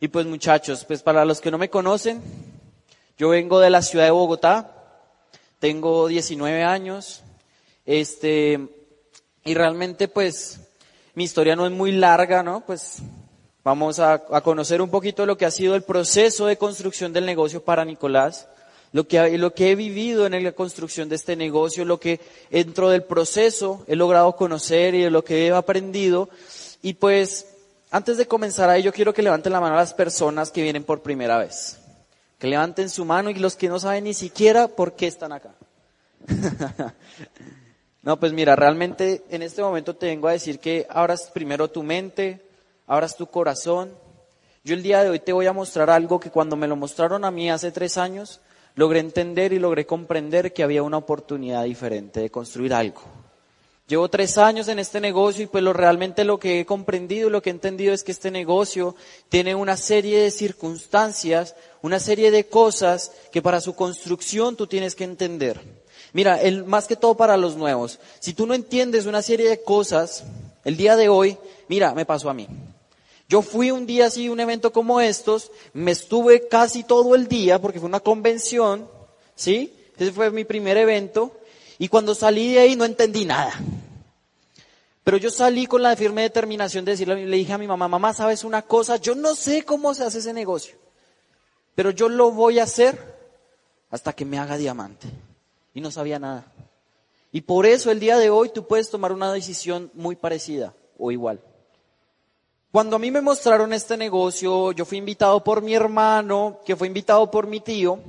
Y pues muchachos, pues para los que no me conocen, yo vengo de la ciudad de Bogotá, tengo 19 años, este, y realmente pues mi historia no es muy larga, ¿no? Pues vamos a, conocer un poquito lo que ha sido el proceso de construcción del negocio para Nicolás lo que, lo que he vivido en la construcción de este negocio, lo que dentro del proceso he logrado conocer y lo que he aprendido. Y pues, antes de comenzar ahí, yo quiero que levanten la mano a las personas que vienen por primera vez. Que levanten su mano y los que no saben ni siquiera por qué están acá. no, pues mira, realmente en este momento te vengo a decir que abras primero tu mente, abras tu corazón. Yo el día de hoy te voy a mostrar algo que cuando me lo mostraron a mí hace tres años, logré entender y logré comprender que había una oportunidad diferente de construir algo. Llevo tres años en este negocio y pues lo realmente lo que he comprendido, lo que he entendido es que este negocio tiene una serie de circunstancias, una serie de cosas que para su construcción tú tienes que entender. Mira, el, más que todo para los nuevos, si tú no entiendes una serie de cosas, el día de hoy, mira, me pasó a mí. Yo fui un día así, un evento como estos, me estuve casi todo el día porque fue una convención, ¿sí? Ese fue mi primer evento y cuando salí de ahí no entendí nada. Pero yo salí con la firme determinación de decirle, le dije a mi mamá, mamá, ¿sabes una cosa? Yo no sé cómo se hace ese negocio, pero yo lo voy a hacer hasta que me haga diamante. Y no sabía nada. Y por eso el día de hoy tú puedes tomar una decisión muy parecida o igual. Cuando a mí me mostraron este negocio, yo fui invitado por mi hermano, que fue invitado por mi tío,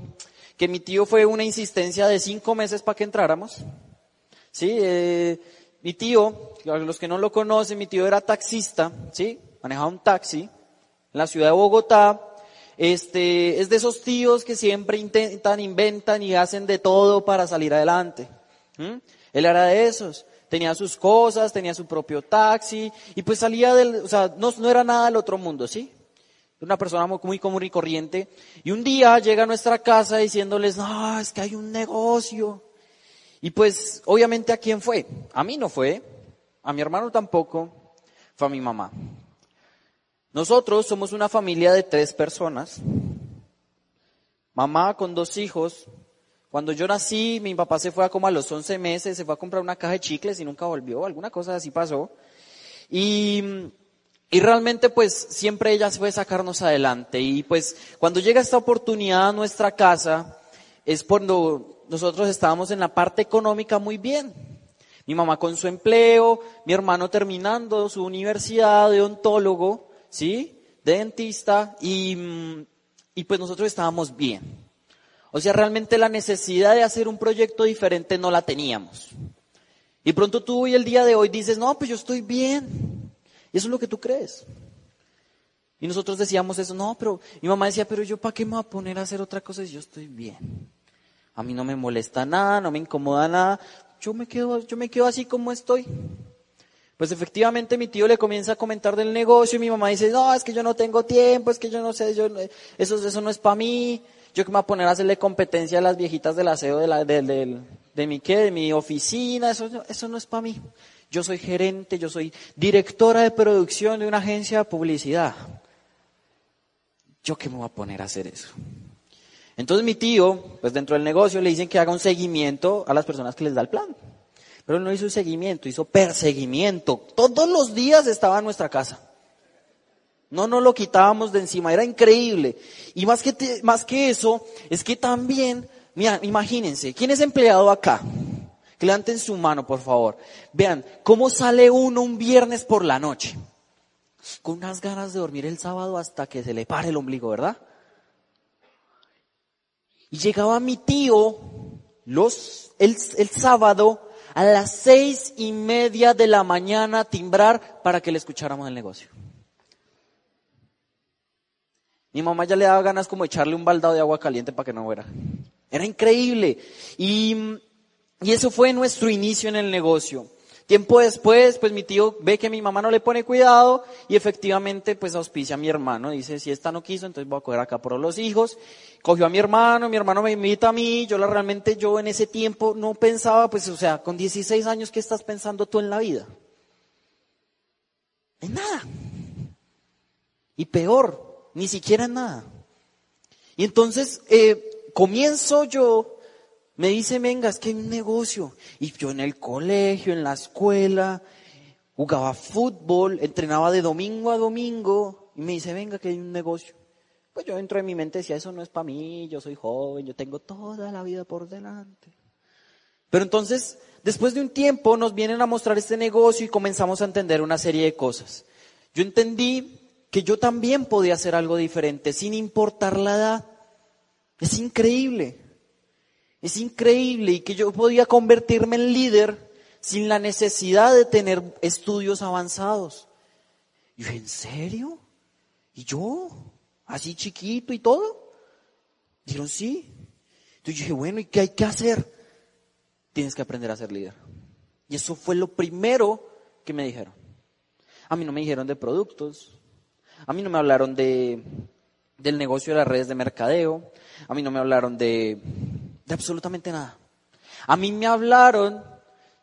que mi tío fue una insistencia de cinco meses para que entráramos. Sí, eh, mi tío, los que no lo conocen, mi tío era taxista, sí, manejaba un taxi en la ciudad de Bogotá. Este, es de esos tíos que siempre intentan, inventan y hacen de todo para salir adelante. Él era de esos tenía sus cosas, tenía su propio taxi, y pues salía del, o sea, no, no era nada del otro mundo, ¿sí? Una persona muy común y corriente. Y un día llega a nuestra casa diciéndoles, no, es que hay un negocio. Y pues, obviamente, ¿a quién fue? A mí no fue, a mi hermano tampoco, fue a mi mamá. Nosotros somos una familia de tres personas. Mamá con dos hijos, cuando yo nací, mi papá se fue a como a los 11 meses, se fue a comprar una caja de chicles y nunca volvió, alguna cosa así pasó. Y, y realmente pues siempre ella fue sacarnos adelante. Y pues cuando llega esta oportunidad a nuestra casa, es cuando nosotros estábamos en la parte económica muy bien. Mi mamá con su empleo, mi hermano terminando su universidad de ontólogo, ¿sí? De dentista, y, y pues nosotros estábamos bien. O sea, realmente la necesidad de hacer un proyecto diferente no la teníamos. Y pronto tú hoy el día de hoy dices, no, pues yo estoy bien. Y eso es lo que tú crees. Y nosotros decíamos eso, no, pero mi mamá decía, pero yo para qué me voy a poner a hacer otra cosa si yo estoy bien. A mí no me molesta nada, no me incomoda nada. Yo me quedo, yo me quedo así como estoy. Pues efectivamente mi tío le comienza a comentar del negocio y mi mamá dice, no, es que yo no tengo tiempo, es que yo no sé, yo, eso, eso no es para mí. Yo que me voy a poner a hacerle competencia a las viejitas del aseo de, la, de, de, de mi qué, de mi oficina, eso, eso no es para mí. Yo soy gerente, yo soy directora de producción de una agencia de publicidad. ¿Yo qué me voy a poner a hacer eso? Entonces mi tío, pues dentro del negocio le dicen que haga un seguimiento a las personas que les da el plan. Pero él no hizo seguimiento, hizo perseguimiento. Todos los días estaba en nuestra casa. No nos lo quitábamos de encima, era increíble. Y más que, más que eso, es que también, mira, imagínense, ¿quién es empleado acá? Levanten su mano, por favor. Vean, ¿cómo sale uno un viernes por la noche? Con unas ganas de dormir el sábado hasta que se le pare el ombligo, ¿verdad? Y llegaba mi tío los, el, el sábado a las seis y media de la mañana a timbrar para que le escucháramos el negocio. Mi mamá ya le daba ganas como echarle un baldado de agua caliente para que no fuera. Era increíble. Y, y eso fue nuestro inicio en el negocio. Tiempo después, pues mi tío ve que mi mamá no le pone cuidado y efectivamente pues auspicia a mi hermano. Dice, si esta no quiso, entonces voy a coger acá por los hijos. Cogió a mi hermano, mi hermano me invita a mí. Yo la, realmente yo en ese tiempo no pensaba, pues o sea, con 16 años, ¿qué estás pensando tú en la vida? En nada. Y peor, ni siquiera en nada. Y entonces eh, comienzo yo, me dice, venga, es que hay un negocio. Y yo en el colegio, en la escuela, jugaba fútbol, entrenaba de domingo a domingo, y me dice, venga, que hay un negocio. Pues yo dentro de mi mente decía, eso no es para mí, yo soy joven, yo tengo toda la vida por delante. Pero entonces, después de un tiempo, nos vienen a mostrar este negocio y comenzamos a entender una serie de cosas. Yo entendí que yo también podía hacer algo diferente, sin importar la edad. Es increíble. Es increíble y que yo podía convertirme en líder sin la necesidad de tener estudios avanzados. Y yo, ¿en serio? ¿Y yo? ¿Así chiquito y todo? Dijeron, sí. Entonces yo dije, bueno, ¿y qué hay que hacer? Tienes que aprender a ser líder. Y eso fue lo primero que me dijeron. A mí no me dijeron de productos. A mí no me hablaron de, del negocio de las redes de mercadeo. A mí no me hablaron de de absolutamente nada. A mí me hablaron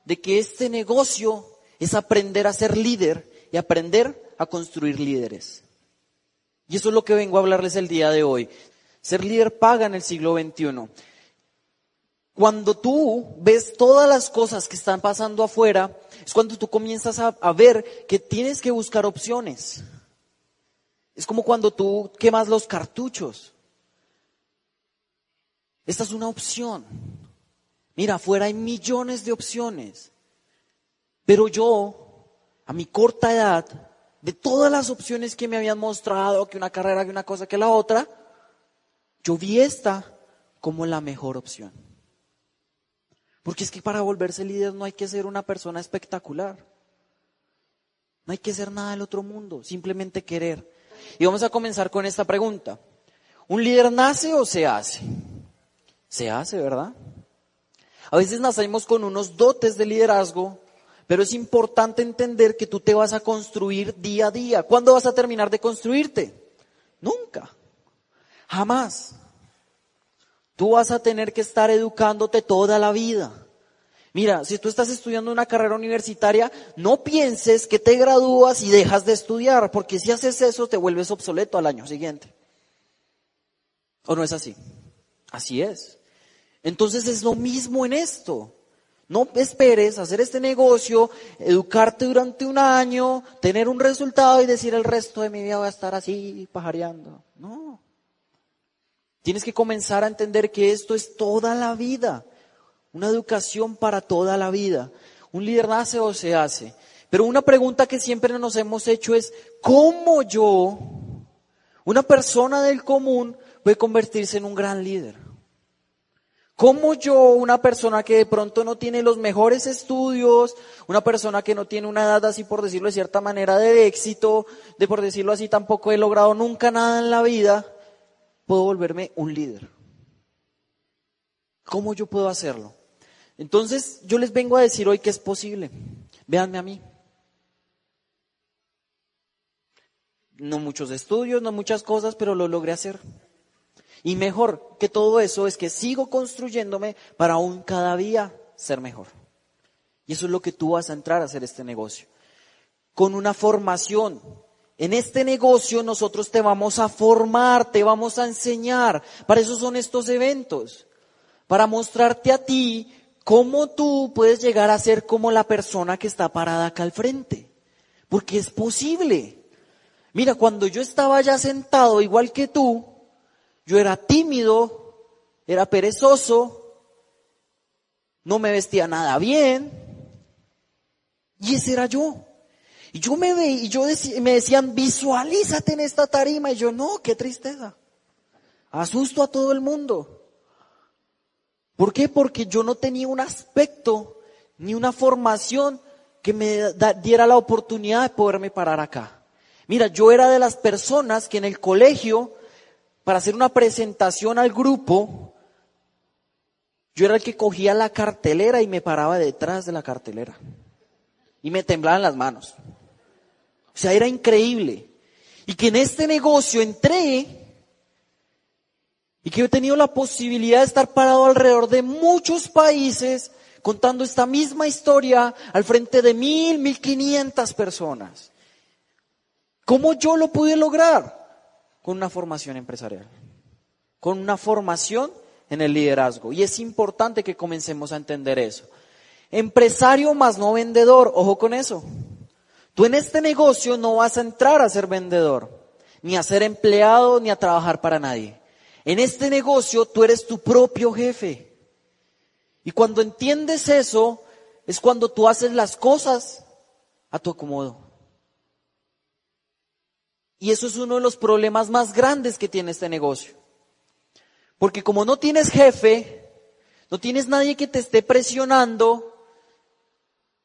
de que este negocio es aprender a ser líder y aprender a construir líderes. Y eso es lo que vengo a hablarles el día de hoy. Ser líder paga en el siglo XXI. Cuando tú ves todas las cosas que están pasando afuera, es cuando tú comienzas a, a, ver que tienes que buscar opciones. Es como cuando tú quemas los cartuchos. Esta es una opción. Mira, afuera hay millones de opciones. Pero yo, a mi corta edad, de todas las opciones que me habían mostrado, que una carrera, que una cosa, que la otra, yo vi esta como la mejor opción. Porque es que para volverse líder no hay que ser una persona espectacular. No hay que ser nada del otro mundo, simplemente querer. Y vamos a comenzar con esta pregunta. ¿Un líder nace o se hace? Se hace, ¿verdad? A veces nacemos con unos dotes de liderazgo, pero es importante entender que tú te vas a construir día a día. ¿Cuándo vas a terminar de construirte? Nunca. Jamás. Tú vas a tener que estar educándote toda la vida. Mira, si tú estás estudiando una carrera universitaria, no pienses que te gradúas y dejas de estudiar, porque si haces eso te vuelves obsoleto al año siguiente. ¿O no es así? Así es. Entonces es lo mismo en esto. No esperes hacer este negocio, educarte durante un año, tener un resultado y decir el resto de mi vida voy a estar así pajareando. No. Tienes que comenzar a entender que esto es toda la vida. Una educación para toda la vida. Un líder nace o se hace. Pero una pregunta que siempre nos hemos hecho es, ¿cómo yo, una persona del común, puede convertirse en un gran líder? ¿Cómo yo, una persona que de pronto no tiene los mejores estudios, una persona que no tiene una edad así por decirlo de cierta manera de éxito, de por decirlo así tampoco he logrado nunca nada en la vida, puedo volverme un líder? ¿Cómo yo puedo hacerlo? Entonces yo les vengo a decir hoy que es posible. Véanme a mí. No muchos estudios, no muchas cosas, pero lo logré hacer. Y mejor que todo eso es que sigo construyéndome para aún cada día ser mejor. Y eso es lo que tú vas a entrar a hacer este negocio. Con una formación. En este negocio nosotros te vamos a formar, te vamos a enseñar. Para eso son estos eventos. Para mostrarte a ti cómo tú puedes llegar a ser como la persona que está parada acá al frente. Porque es posible. Mira, cuando yo estaba ya sentado igual que tú, yo era tímido, era perezoso, no me vestía nada bien. Y ese era yo. Y yo me veía, y yo me decían, visualízate en esta tarima. Y yo, no, qué tristeza. Asusto a todo el mundo. ¿Por qué? Porque yo no tenía un aspecto ni una formación que me diera la oportunidad de poderme parar acá. Mira, yo era de las personas que en el colegio para hacer una presentación al grupo, yo era el que cogía la cartelera y me paraba detrás de la cartelera. Y me temblaban las manos. O sea, era increíble. Y que en este negocio entré y que he tenido la posibilidad de estar parado alrededor de muchos países contando esta misma historia al frente de mil, mil quinientas personas. ¿Cómo yo lo pude lograr? Con una formación empresarial, con una formación en el liderazgo. Y es importante que comencemos a entender eso. Empresario más no vendedor, ojo con eso. Tú en este negocio no vas a entrar a ser vendedor, ni a ser empleado, ni a trabajar para nadie. En este negocio tú eres tu propio jefe. Y cuando entiendes eso, es cuando tú haces las cosas a tu acomodo. Y eso es uno de los problemas más grandes que tiene este negocio. Porque como no tienes jefe, no tienes nadie que te esté presionando,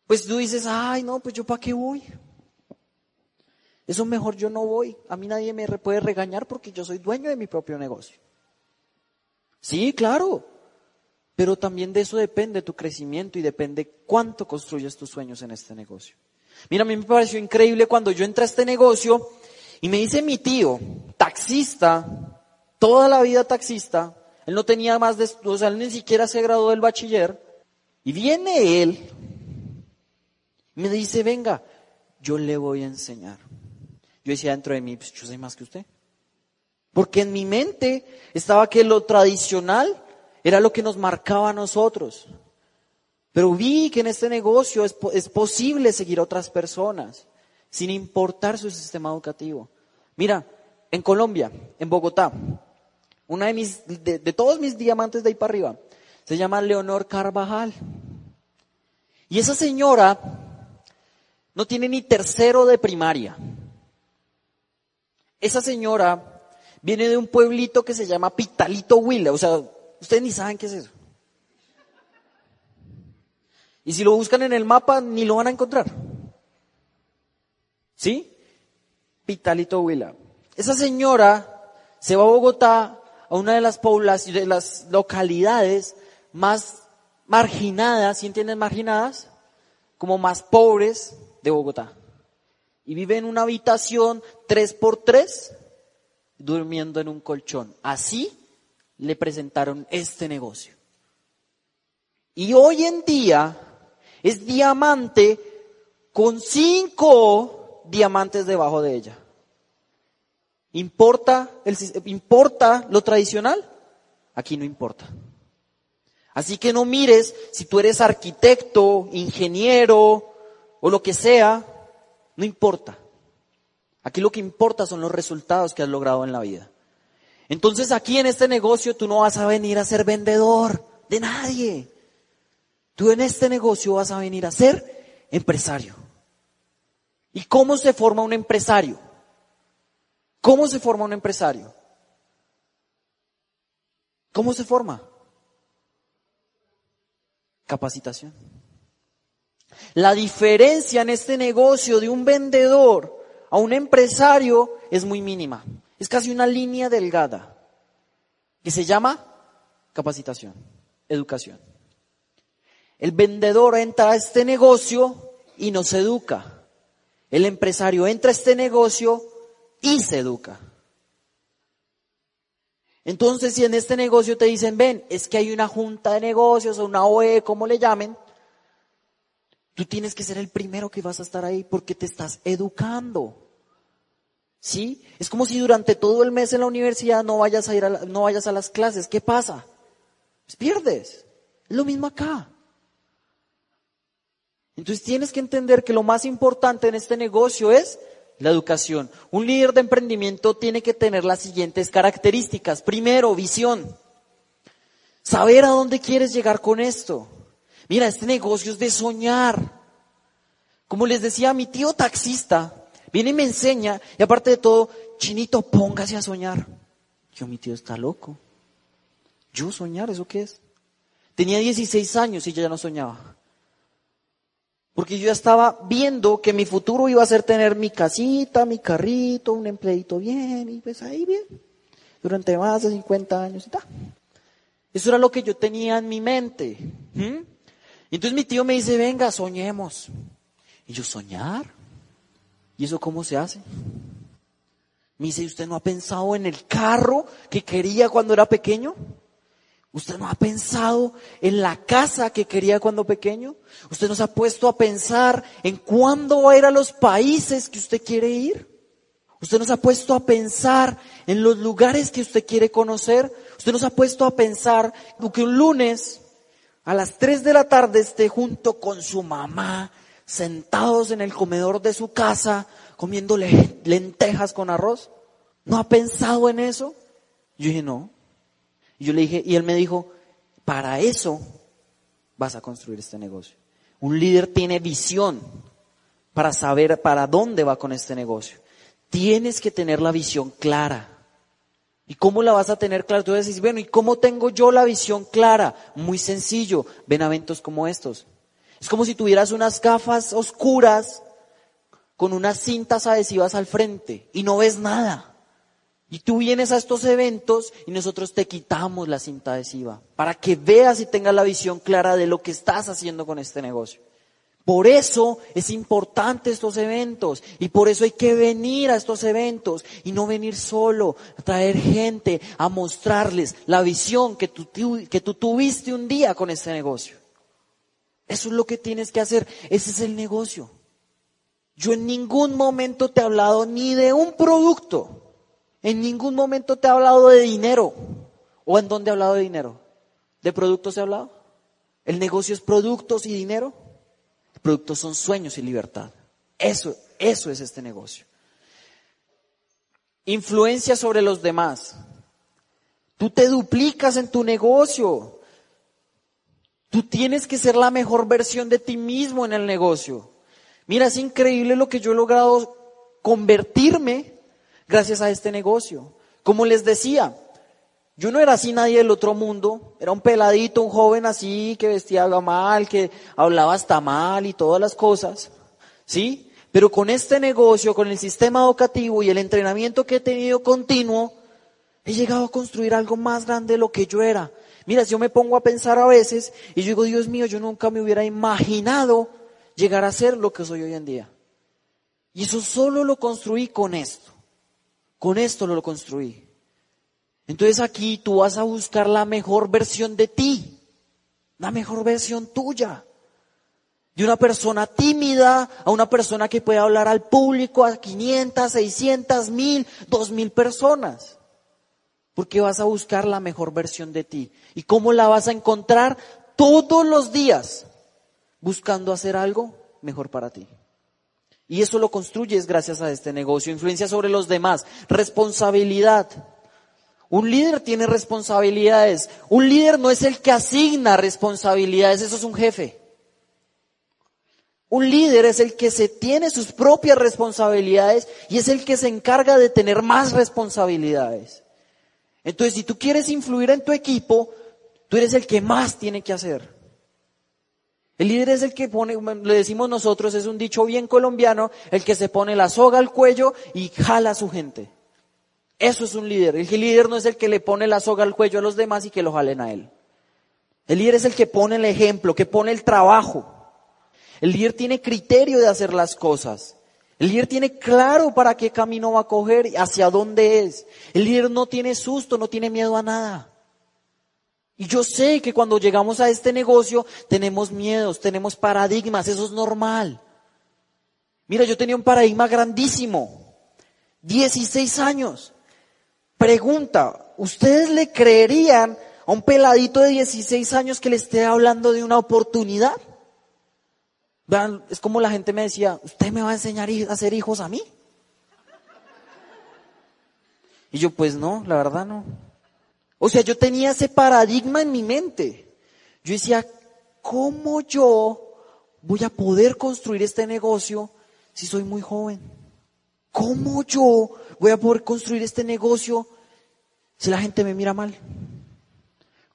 pues tú dices, ay, no, pues yo para qué voy. Eso mejor yo no voy. A mí nadie me puede regañar porque yo soy dueño de mi propio negocio. Sí, claro. Pero también de eso depende tu crecimiento y depende cuánto construyes tus sueños en este negocio. Mira, a mí me pareció increíble cuando yo entré a este negocio y me dice mi tío, taxista, toda la vida taxista, él no tenía más de, o sea, él ni siquiera se graduó del bachiller, y viene él, me dice, venga, yo le voy a enseñar. Yo decía dentro de mí, pues yo sé más que usted. Porque en mi mente estaba que lo tradicional era lo que nos marcaba a nosotros. Pero vi que en este negocio es, es posible seguir a otras personas, sin importar su sistema educativo. Mira, en Colombia, en Bogotá, una de mis, de, todos mis diamantes de ahí para arriba, se llama Leonor Carvajal. Y esa señora no tiene ni tercero de primaria. Esa señora viene de un pueblito que se llama Pitalito Huila. O sea, ustedes ni saben qué es eso. Y si lo buscan en el mapa, ni lo van a encontrar. ¿Sí? Pitalito Huila. Esa señora se va a Bogotá a una de las poblaciones, de las localidades más marginadas, ¿sí entienden marginadas? Como más pobres de Bogotá. Y vive en una habitación tres por tres, durmiendo en un colchón. Así le presentaron este negocio. Y hoy en día es diamante con cinco diamantes debajo de ella. ¿Importa, el, ¿Importa lo tradicional? Aquí no importa. Así que no mires si tú eres arquitecto, ingeniero o lo que sea, no importa. Aquí lo que importa son los resultados que has logrado en la vida. Entonces aquí en este negocio tú no vas a venir a ser vendedor de nadie. Tú en este negocio vas a venir a ser empresario. ¿Y cómo se forma un empresario? ¿Cómo se forma un empresario? ¿Cómo se forma? Capacitación. La diferencia en este negocio de un vendedor a un empresario es muy mínima. Es casi una línea delgada que se llama capacitación, educación. El vendedor entra a este negocio y nos educa. El empresario entra a este negocio y se educa. Entonces, si en este negocio te dicen, ven, es que hay una junta de negocios o una OE, como le llamen, tú tienes que ser el primero que vas a estar ahí porque te estás educando. ¿Sí? Es como si durante todo el mes en la universidad no vayas a ir a no vayas a las clases. ¿Qué pasa? Pues pierdes. Es lo mismo acá. Entonces tienes que entender que lo más importante en este negocio es la educación. Un líder de emprendimiento tiene que tener las siguientes características. Primero, visión. Saber a dónde quieres llegar con esto. Mira, este negocio es de soñar. Como les decía, mi tío taxista viene y me enseña, y aparte de todo, chinito, póngase a soñar. Yo, mi tío está loco. Yo soñar, ¿eso qué es? Tenía 16 años y ya no soñaba. Porque yo estaba viendo que mi futuro iba a ser tener mi casita, mi carrito, un empleito bien, y pues ahí bien, durante más de 50 años y tal. Eso era lo que yo tenía en mi mente. Entonces mi tío me dice, venga, soñemos. Y yo, ¿soñar? ¿Y eso cómo se hace? Me dice, ¿usted no ha pensado en el carro que quería cuando era pequeño? ¿Usted no ha pensado en la casa que quería cuando pequeño? ¿Usted no se ha puesto a pensar en cuándo va a ir a los países que usted quiere ir? Usted nos ha puesto a pensar en los lugares que usted quiere conocer. Usted nos ha puesto a pensar que un lunes a las 3 de la tarde esté junto con su mamá, sentados en el comedor de su casa, comiéndole lentejas con arroz. ¿No ha pensado en eso? Yo dije, no. Y yo le dije, y él me dijo, para eso vas a construir este negocio. Un líder tiene visión para saber para dónde va con este negocio. Tienes que tener la visión clara. ¿Y cómo la vas a tener clara? Tú decir, bueno, ¿y cómo tengo yo la visión clara? Muy sencillo. Ven a eventos como estos. Es como si tuvieras unas gafas oscuras con unas cintas adhesivas al frente y no ves nada. Y tú vienes a estos eventos y nosotros te quitamos la cinta adhesiva para que veas y tengas la visión clara de lo que estás haciendo con este negocio. Por eso es importante estos eventos y por eso hay que venir a estos eventos y no venir solo, a traer gente a mostrarles la visión que tú, que tú tuviste un día con este negocio. Eso es lo que tienes que hacer, ese es el negocio. Yo en ningún momento te he hablado ni de un producto, en ningún momento te he hablado de dinero. ¿O en dónde he hablado de dinero? ¿De productos he hablado? ¿El negocio es productos y dinero? productos son sueños y libertad. Eso, eso es este negocio. Influencia sobre los demás. Tú te duplicas en tu negocio. Tú tienes que ser la mejor versión de ti mismo en el negocio. Mira, es increíble lo que yo he logrado convertirme gracias a este negocio. Como les decía, yo no era así nadie del otro mundo, era un peladito, un joven así que vestía mal, que hablaba hasta mal y todas las cosas, ¿sí? Pero con este negocio, con el sistema educativo y el entrenamiento que he tenido continuo, he llegado a construir algo más grande de lo que yo era. Mira, si yo me pongo a pensar a veces y yo digo, Dios mío, yo nunca me hubiera imaginado llegar a ser lo que soy hoy en día. Y eso solo lo construí con esto. Con esto lo construí. Entonces aquí tú vas a buscar la mejor versión de ti, la mejor versión tuya. De una persona tímida a una persona que puede hablar al público a 500, 600, 1000, 2000 personas. Porque vas a buscar la mejor versión de ti. ¿Y cómo la vas a encontrar? Todos los días, buscando hacer algo mejor para ti. Y eso lo construyes gracias a este negocio. Influencia sobre los demás, responsabilidad. Un líder tiene responsabilidades. Un líder no es el que asigna responsabilidades, eso es un jefe. Un líder es el que se tiene sus propias responsabilidades y es el que se encarga de tener más responsabilidades. Entonces, si tú quieres influir en tu equipo, tú eres el que más tiene que hacer. El líder es el que pone, le decimos nosotros, es un dicho bien colombiano, el que se pone la soga al cuello y jala a su gente. Eso es un líder. El líder no es el que le pone la soga al cuello a los demás y que lo jalen a él. El líder es el que pone el ejemplo, que pone el trabajo. El líder tiene criterio de hacer las cosas. El líder tiene claro para qué camino va a coger, y hacia dónde es. El líder no tiene susto, no tiene miedo a nada. Y yo sé que cuando llegamos a este negocio tenemos miedos, tenemos paradigmas, eso es normal. Mira, yo tenía un paradigma grandísimo. 16 años. Pregunta, ¿ustedes le creerían a un peladito de 16 años que le esté hablando de una oportunidad? Vean, es como la gente me decía, ¿usted me va a enseñar a hacer hijos a mí? Y yo, pues no, la verdad no. O sea, yo tenía ese paradigma en mi mente. Yo decía, ¿cómo yo voy a poder construir este negocio si soy muy joven? ¿Cómo yo voy a poder construir este negocio si la gente me mira mal?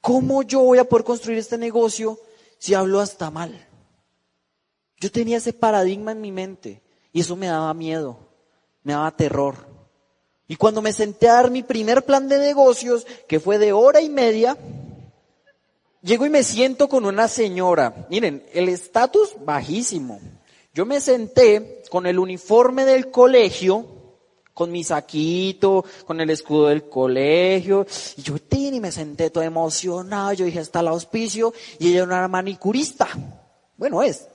¿Cómo yo voy a poder construir este negocio si hablo hasta mal? Yo tenía ese paradigma en mi mente y eso me daba miedo, me daba terror. Y cuando me senté a dar mi primer plan de negocios, que fue de hora y media, llego y me siento con una señora. Miren, el estatus bajísimo. Yo me senté con el uniforme del colegio, con mi saquito, con el escudo del colegio. Y yo, y me senté todo emocionado. Yo dije, está el auspicio. Y ella era manicurista. Bueno, es.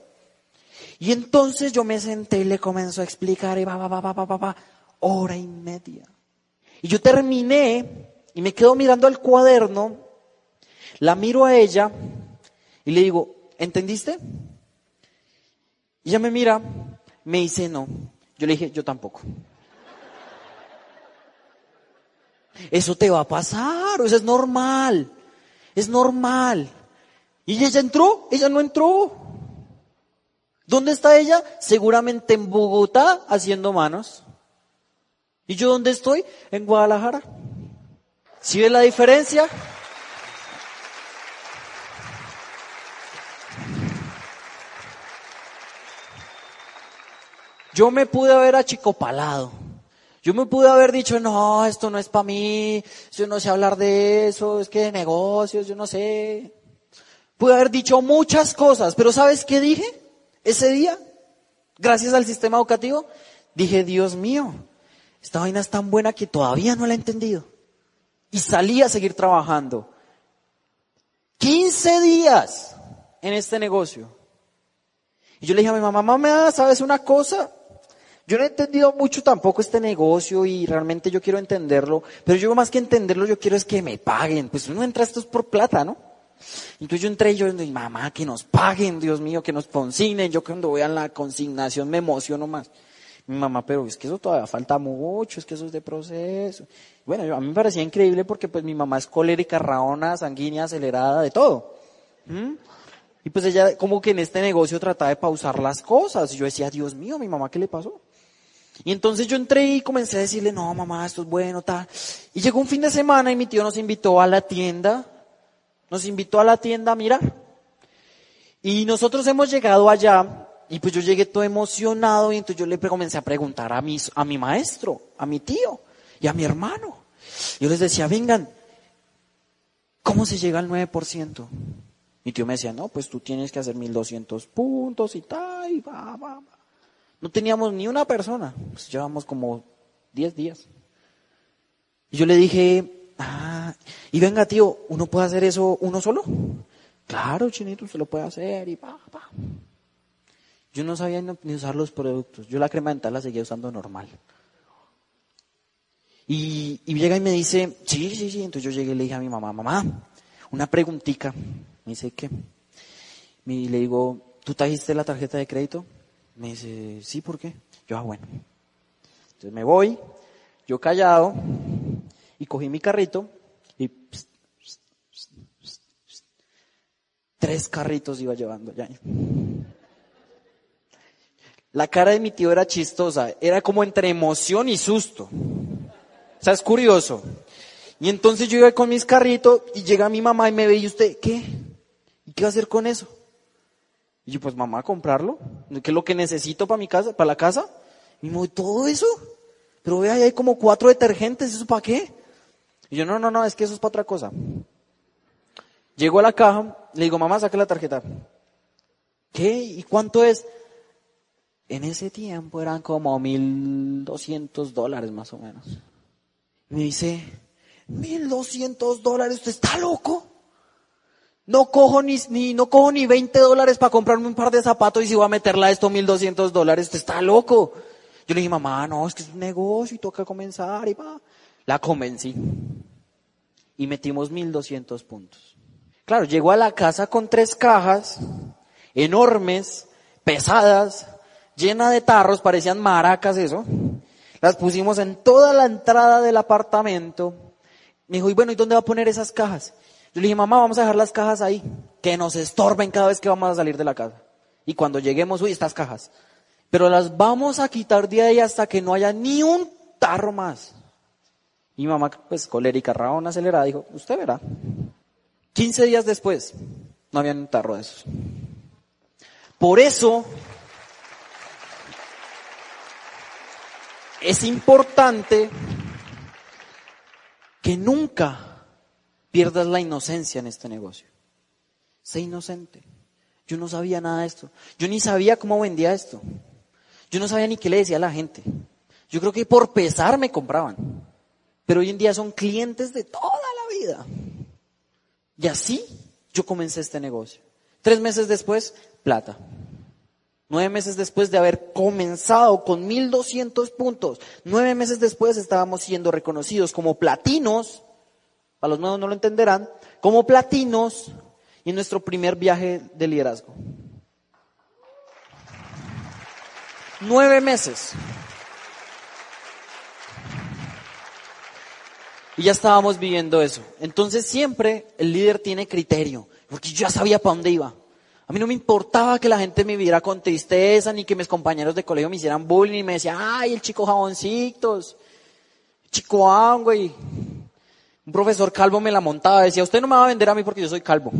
Y entonces yo me senté y le comenzó a explicar, y va, va, va, va, va, va, hora y media. Y yo terminé y me quedo mirando al cuaderno, la miro a ella y le digo, ¿entendiste? Y ella me mira, me dice no. Yo le dije, yo tampoco. Eso te va a pasar, eso es normal, es normal. Y ella entró, ella no entró. ¿Dónde está ella? Seguramente en Bogotá haciendo manos. ¿Y yo dónde estoy? En Guadalajara. ¿Sí ves la diferencia? Yo me pude haber achicopalado. Yo me pude haber dicho, no, esto no es para mí, yo no sé hablar de eso, es que de negocios, yo no sé. Pude haber dicho muchas cosas, pero ¿sabes qué dije ese día? Gracias al sistema educativo, dije, Dios mío, esta vaina es tan buena que todavía no la he entendido. Y salí a seguir trabajando. 15 días en este negocio. Y yo le dije a mi mamá, mamá, ¿sabes una cosa? Yo no he entendido mucho tampoco este negocio y realmente yo quiero entenderlo, pero yo más que entenderlo yo quiero es que me paguen. Pues uno entra esto es por plata, ¿no? Entonces yo entré y yo, mamá, que nos paguen, Dios mío, que nos consignen. Yo cuando vean la consignación me emociono más. Mi mamá, pero es que eso todavía falta mucho, es que eso es de proceso. Bueno, a mí me parecía increíble porque pues mi mamá es colérica, raona, sanguínea, acelerada, de todo. ¿Mm? Y pues ella como que en este negocio trataba de pausar las cosas. Y yo decía, Dios mío, mi mamá, ¿qué le pasó? Y entonces yo entré y comencé a decirle, no, mamá, esto es bueno, tal. Y llegó un fin de semana y mi tío nos invitó a la tienda. Nos invitó a la tienda a mirar. Y nosotros hemos llegado allá y pues yo llegué todo emocionado y entonces yo le comencé a preguntar a mi, a mi maestro, a mi tío y a mi hermano. Yo les decía, vengan, ¿cómo se llega al 9%? Mi tío me decía, no, pues tú tienes que hacer 1200 puntos y tal, y va, va, va. No teníamos ni una persona, pues llevamos como 10 días. Y yo le dije, ah, y venga tío, ¿uno puede hacer eso uno solo? Claro, chinito, se lo puede hacer y pa, pa. Yo no sabía ni usar los productos. Yo la crema dental la seguía usando normal. Y, llega y me dice, sí, sí, sí. Entonces yo llegué y le dije a mi mamá, mamá, una preguntita. Me dice, ¿qué? Y le digo, ¿tú trajiste la tarjeta de crédito? Me dice, sí, ¿por qué? Yo, ah, bueno. Entonces me voy, yo callado, y cogí mi carrito, y tres carritos iba llevando ya. La cara de mi tío era chistosa, era como entre emoción y susto. O sea, es curioso. Y entonces yo iba con mis carritos y llega mi mamá y me ve y usted, ¿qué? ¿Y qué va a hacer con eso? Y yo, pues mamá, comprarlo. ¿Qué es lo que necesito para mi casa, para la casa? Y me ¿todo eso? Pero vea, hay como cuatro detergentes, ¿eso para qué? Y yo, no, no, no, es que eso es para otra cosa. Llego a la caja, le digo, mamá, saque la tarjeta. ¿Qué? ¿Y cuánto es? En ese tiempo eran como mil doscientos dólares más o menos. Me dice, mil doscientos dólares, ¿usted está loco? No cojo ni, ni, no cojo ni 20 dólares para comprarme un par de zapatos y si voy a meterla a esto mil doscientos dólares, usted está loco. Yo le dije, mamá, no, es que es un negocio y toca comenzar y va. La convencí. Y metimos mil doscientos puntos. Claro, llegó a la casa con tres cajas enormes, pesadas, llena de tarros, parecían maracas eso. Las pusimos en toda la entrada del apartamento. Me dijo, y bueno, ¿y dónde va a poner esas cajas? Yo le dije, mamá, vamos a dejar las cajas ahí, que nos estorben cada vez que vamos a salir de la casa. Y cuando lleguemos, uy, estas cajas. Pero las vamos a quitar de ahí hasta que no haya ni un tarro más. Y mamá, pues colérica, una acelerada, dijo, usted verá. 15 días después, no había un tarro de esos. Por eso, es importante que nunca pierdas la inocencia en este negocio. Sé inocente. Yo no sabía nada de esto. Yo ni sabía cómo vendía esto. Yo no sabía ni qué le decía a la gente. Yo creo que por pesar me compraban. Pero hoy en día son clientes de toda la vida. Y así yo comencé este negocio. Tres meses después, plata. Nueve meses después de haber comenzado con 1200 puntos, nueve meses después estábamos siendo reconocidos como platinos, para los nuevos no lo entenderán, como platinos en nuestro primer viaje de liderazgo. Nueve meses. Y ya estábamos viviendo eso. Entonces siempre el líder tiene criterio, porque yo ya sabía para dónde iba. A mí no me importaba que la gente me viera con tristeza, ni que mis compañeros de colegio me hicieran bullying y me decían, ay, el chico jaboncitos, chico agua un profesor calvo me la montaba, decía, usted no me va a vender a mí porque yo soy calvo.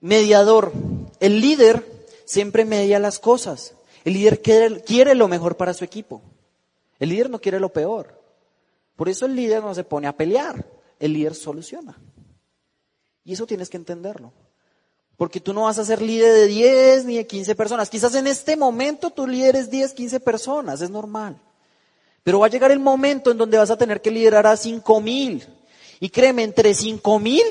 Mediador. El líder siempre media las cosas. El líder quiere lo mejor para su equipo. El líder no quiere lo peor. Por eso el líder no se pone a pelear. El líder soluciona. Y eso tienes que entenderlo. Porque tú no vas a ser líder de 10 ni de 15 personas. Quizás en este momento tu líder es 10, 15 personas, es normal. Pero va a llegar el momento en donde vas a tener que liderar a 5 mil. Y créeme, entre 5 mil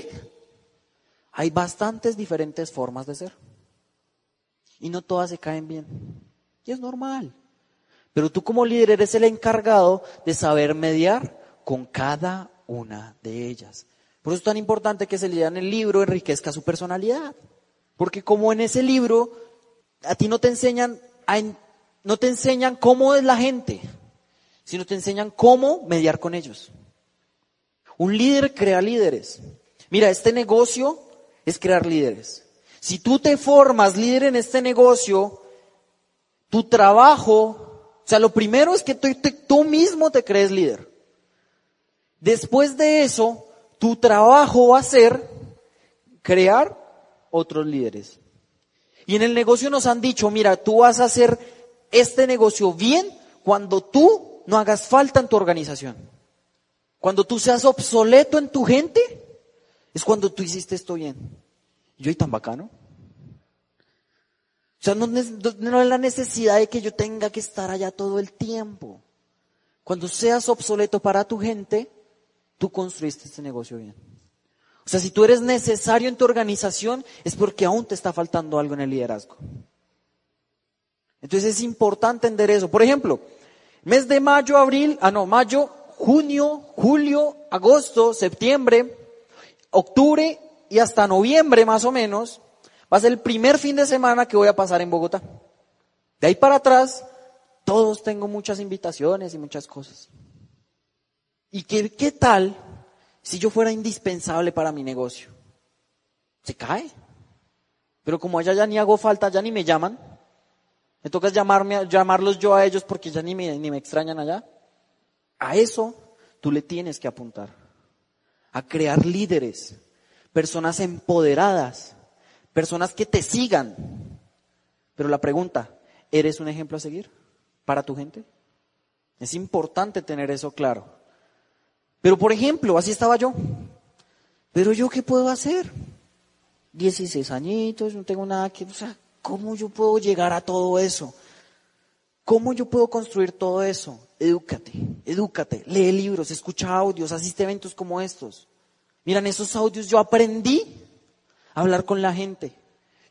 hay bastantes diferentes formas de ser. Y no todas se caen bien. Y es normal. Pero tú como líder eres el encargado de saber mediar con cada una de ellas. Por eso es tan importante que se lean el libro enriquezca su personalidad. Porque como en ese libro a ti no te enseñan no te enseñan cómo es la gente, sino te enseñan cómo mediar con ellos. Un líder crea líderes. Mira, este negocio es crear líderes. Si tú te formas líder en este negocio, tu trabajo, o sea, lo primero es que tú, tú mismo te crees líder. Después de eso, tu trabajo va a ser crear otros líderes. Y en el negocio nos han dicho, mira, tú vas a hacer este negocio bien cuando tú no hagas falta en tu organización. Cuando tú seas obsoleto en tu gente, es cuando tú hiciste esto bien. Yo, ¿y tan bacano? O sea, no, no es la necesidad de que yo tenga que estar allá todo el tiempo. Cuando seas obsoleto para tu gente, tú construiste este negocio bien. O sea, si tú eres necesario en tu organización, es porque aún te está faltando algo en el liderazgo. Entonces es importante entender eso. Por ejemplo, mes de mayo, abril, ah no, mayo, junio, julio, agosto, septiembre, octubre y hasta noviembre más o menos, va a ser el primer fin de semana que voy a pasar en Bogotá. De ahí para atrás, todos tengo muchas invitaciones y muchas cosas. ¿Y qué, qué tal si yo fuera indispensable para mi negocio? Se cae. Pero como allá ya ni hago falta, ya ni me llaman. Me toca llamarme, llamarlos yo a ellos porque ya ni me, ni me extrañan allá. A eso tú le tienes que apuntar. A crear líderes, personas empoderadas, personas que te sigan. Pero la pregunta, ¿eres un ejemplo a seguir para tu gente? Es importante tener eso claro. Pero por ejemplo, así estaba yo. Pero yo qué puedo hacer? 16 añitos, no tengo nada que, o sea, ¿cómo yo puedo llegar a todo eso? ¿Cómo yo puedo construir todo eso? Edúcate, edúcate, lee libros, escucha audios, asiste a eventos como estos. Miran, esos audios yo aprendí a hablar con la gente.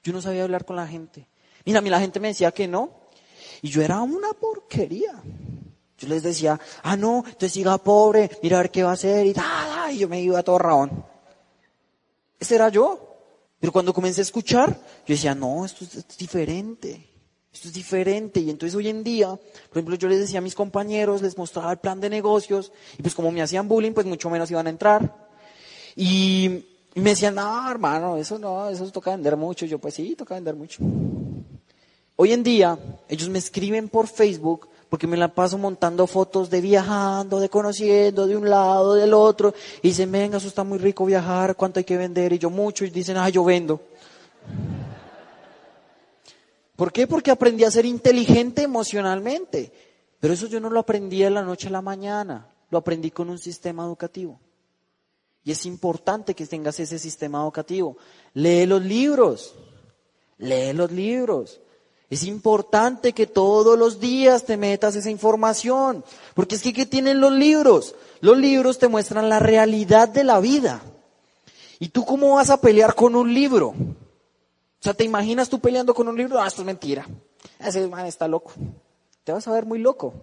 Yo no sabía hablar con la gente. Mira, a mí la gente me decía que no. Y yo era una porquería. Yo les decía, ah, no, entonces siga pobre, mira a ver qué va a hacer y tal, y yo me iba todo rabón. Ese era yo. Pero cuando comencé a escuchar, yo decía, no, esto es, esto es diferente. Esto es diferente. Y entonces hoy en día, por ejemplo, yo les decía a mis compañeros, les mostraba el plan de negocios, y pues como me hacían bullying, pues mucho menos iban a entrar. Y, me decían, no, hermano, eso no, eso toca vender mucho. Y yo, pues sí, toca vender mucho. Hoy en día, ellos me escriben por Facebook porque me la paso montando fotos de viajando, de conociendo, de un lado, del otro, y dicen, venga, eso está muy rico viajar, ¿cuánto hay que vender? Y yo mucho, y dicen, ah, yo vendo. ¿Por qué? Porque aprendí a ser inteligente emocionalmente. Pero eso yo no lo aprendí de la noche a la mañana, lo aprendí con un sistema educativo. Y es importante que tengas ese sistema educativo. Lee los libros, lee los libros. Es importante que todos los días te metas esa información, porque es que ¿qué tienen los libros? Los libros te muestran la realidad de la vida. ¿Y tú cómo vas a pelear con un libro? O sea, ¿te imaginas tú peleando con un libro? Ah, esto es mentira. Ese man está loco. Te vas a ver muy loco.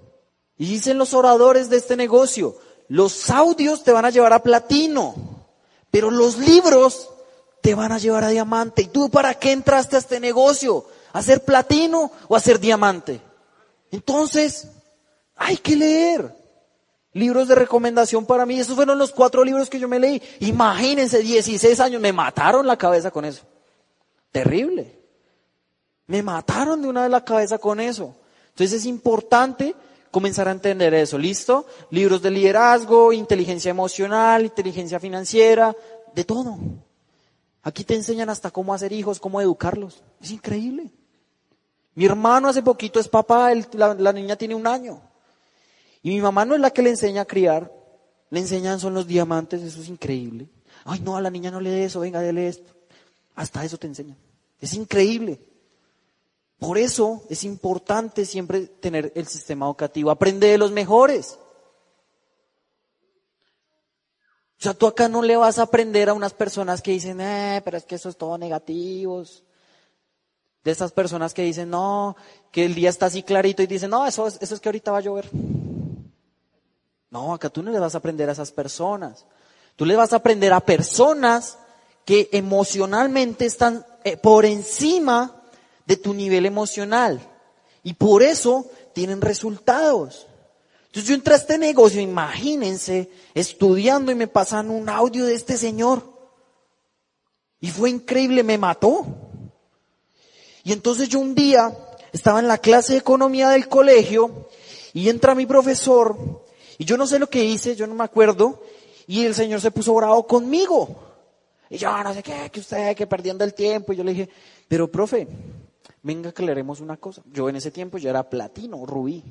Y dicen los oradores de este negocio, los audios te van a llevar a platino, pero los libros te van a llevar a diamante. ¿Y tú para qué entraste a este negocio? ¿A ser platino o a ser diamante? Entonces, hay que leer. Libros de recomendación para mí. Esos fueron los cuatro libros que yo me leí. Imagínense, 16 años, me mataron la cabeza con eso. Terrible. Me mataron de una de la cabeza con eso. Entonces es importante comenzar a entender eso. ¿Listo? Libros de liderazgo, inteligencia emocional, inteligencia financiera, de todo. Aquí te enseñan hasta cómo hacer hijos, cómo educarlos. Es increíble. Mi hermano hace poquito es papá, la, niña tiene un año. Y mi mamá no es la que le enseña a criar, le enseñan son los diamantes, eso es increíble. Ay, no, a la niña no le dé eso, venga, dele esto. Hasta eso te enseñan. Es increíble. Por eso es importante siempre tener el sistema educativo. Aprende de los mejores. O sea, tú acá no le vas a aprender a unas personas que dicen, eh, pero es que eso es todo negativos. De estas personas que dicen, no, que el día está así clarito y dicen, no, eso es, eso es que ahorita va a llover. No, acá tú no le vas a aprender a esas personas. Tú le vas a aprender a personas que emocionalmente están eh, por encima de tu nivel emocional. Y por eso tienen resultados. Entonces yo entré a este negocio, imagínense, estudiando y me pasan un audio de este señor. Y fue increíble, me mató. Y entonces yo un día estaba en la clase de economía del colegio y entra mi profesor y yo no sé lo que hice, yo no me acuerdo, y el señor se puso bravo conmigo. Y yo, no sé qué, que usted, que perdiendo el tiempo. Y yo le dije, pero profe, venga que le haremos una cosa. Yo en ese tiempo ya era platino, rubí.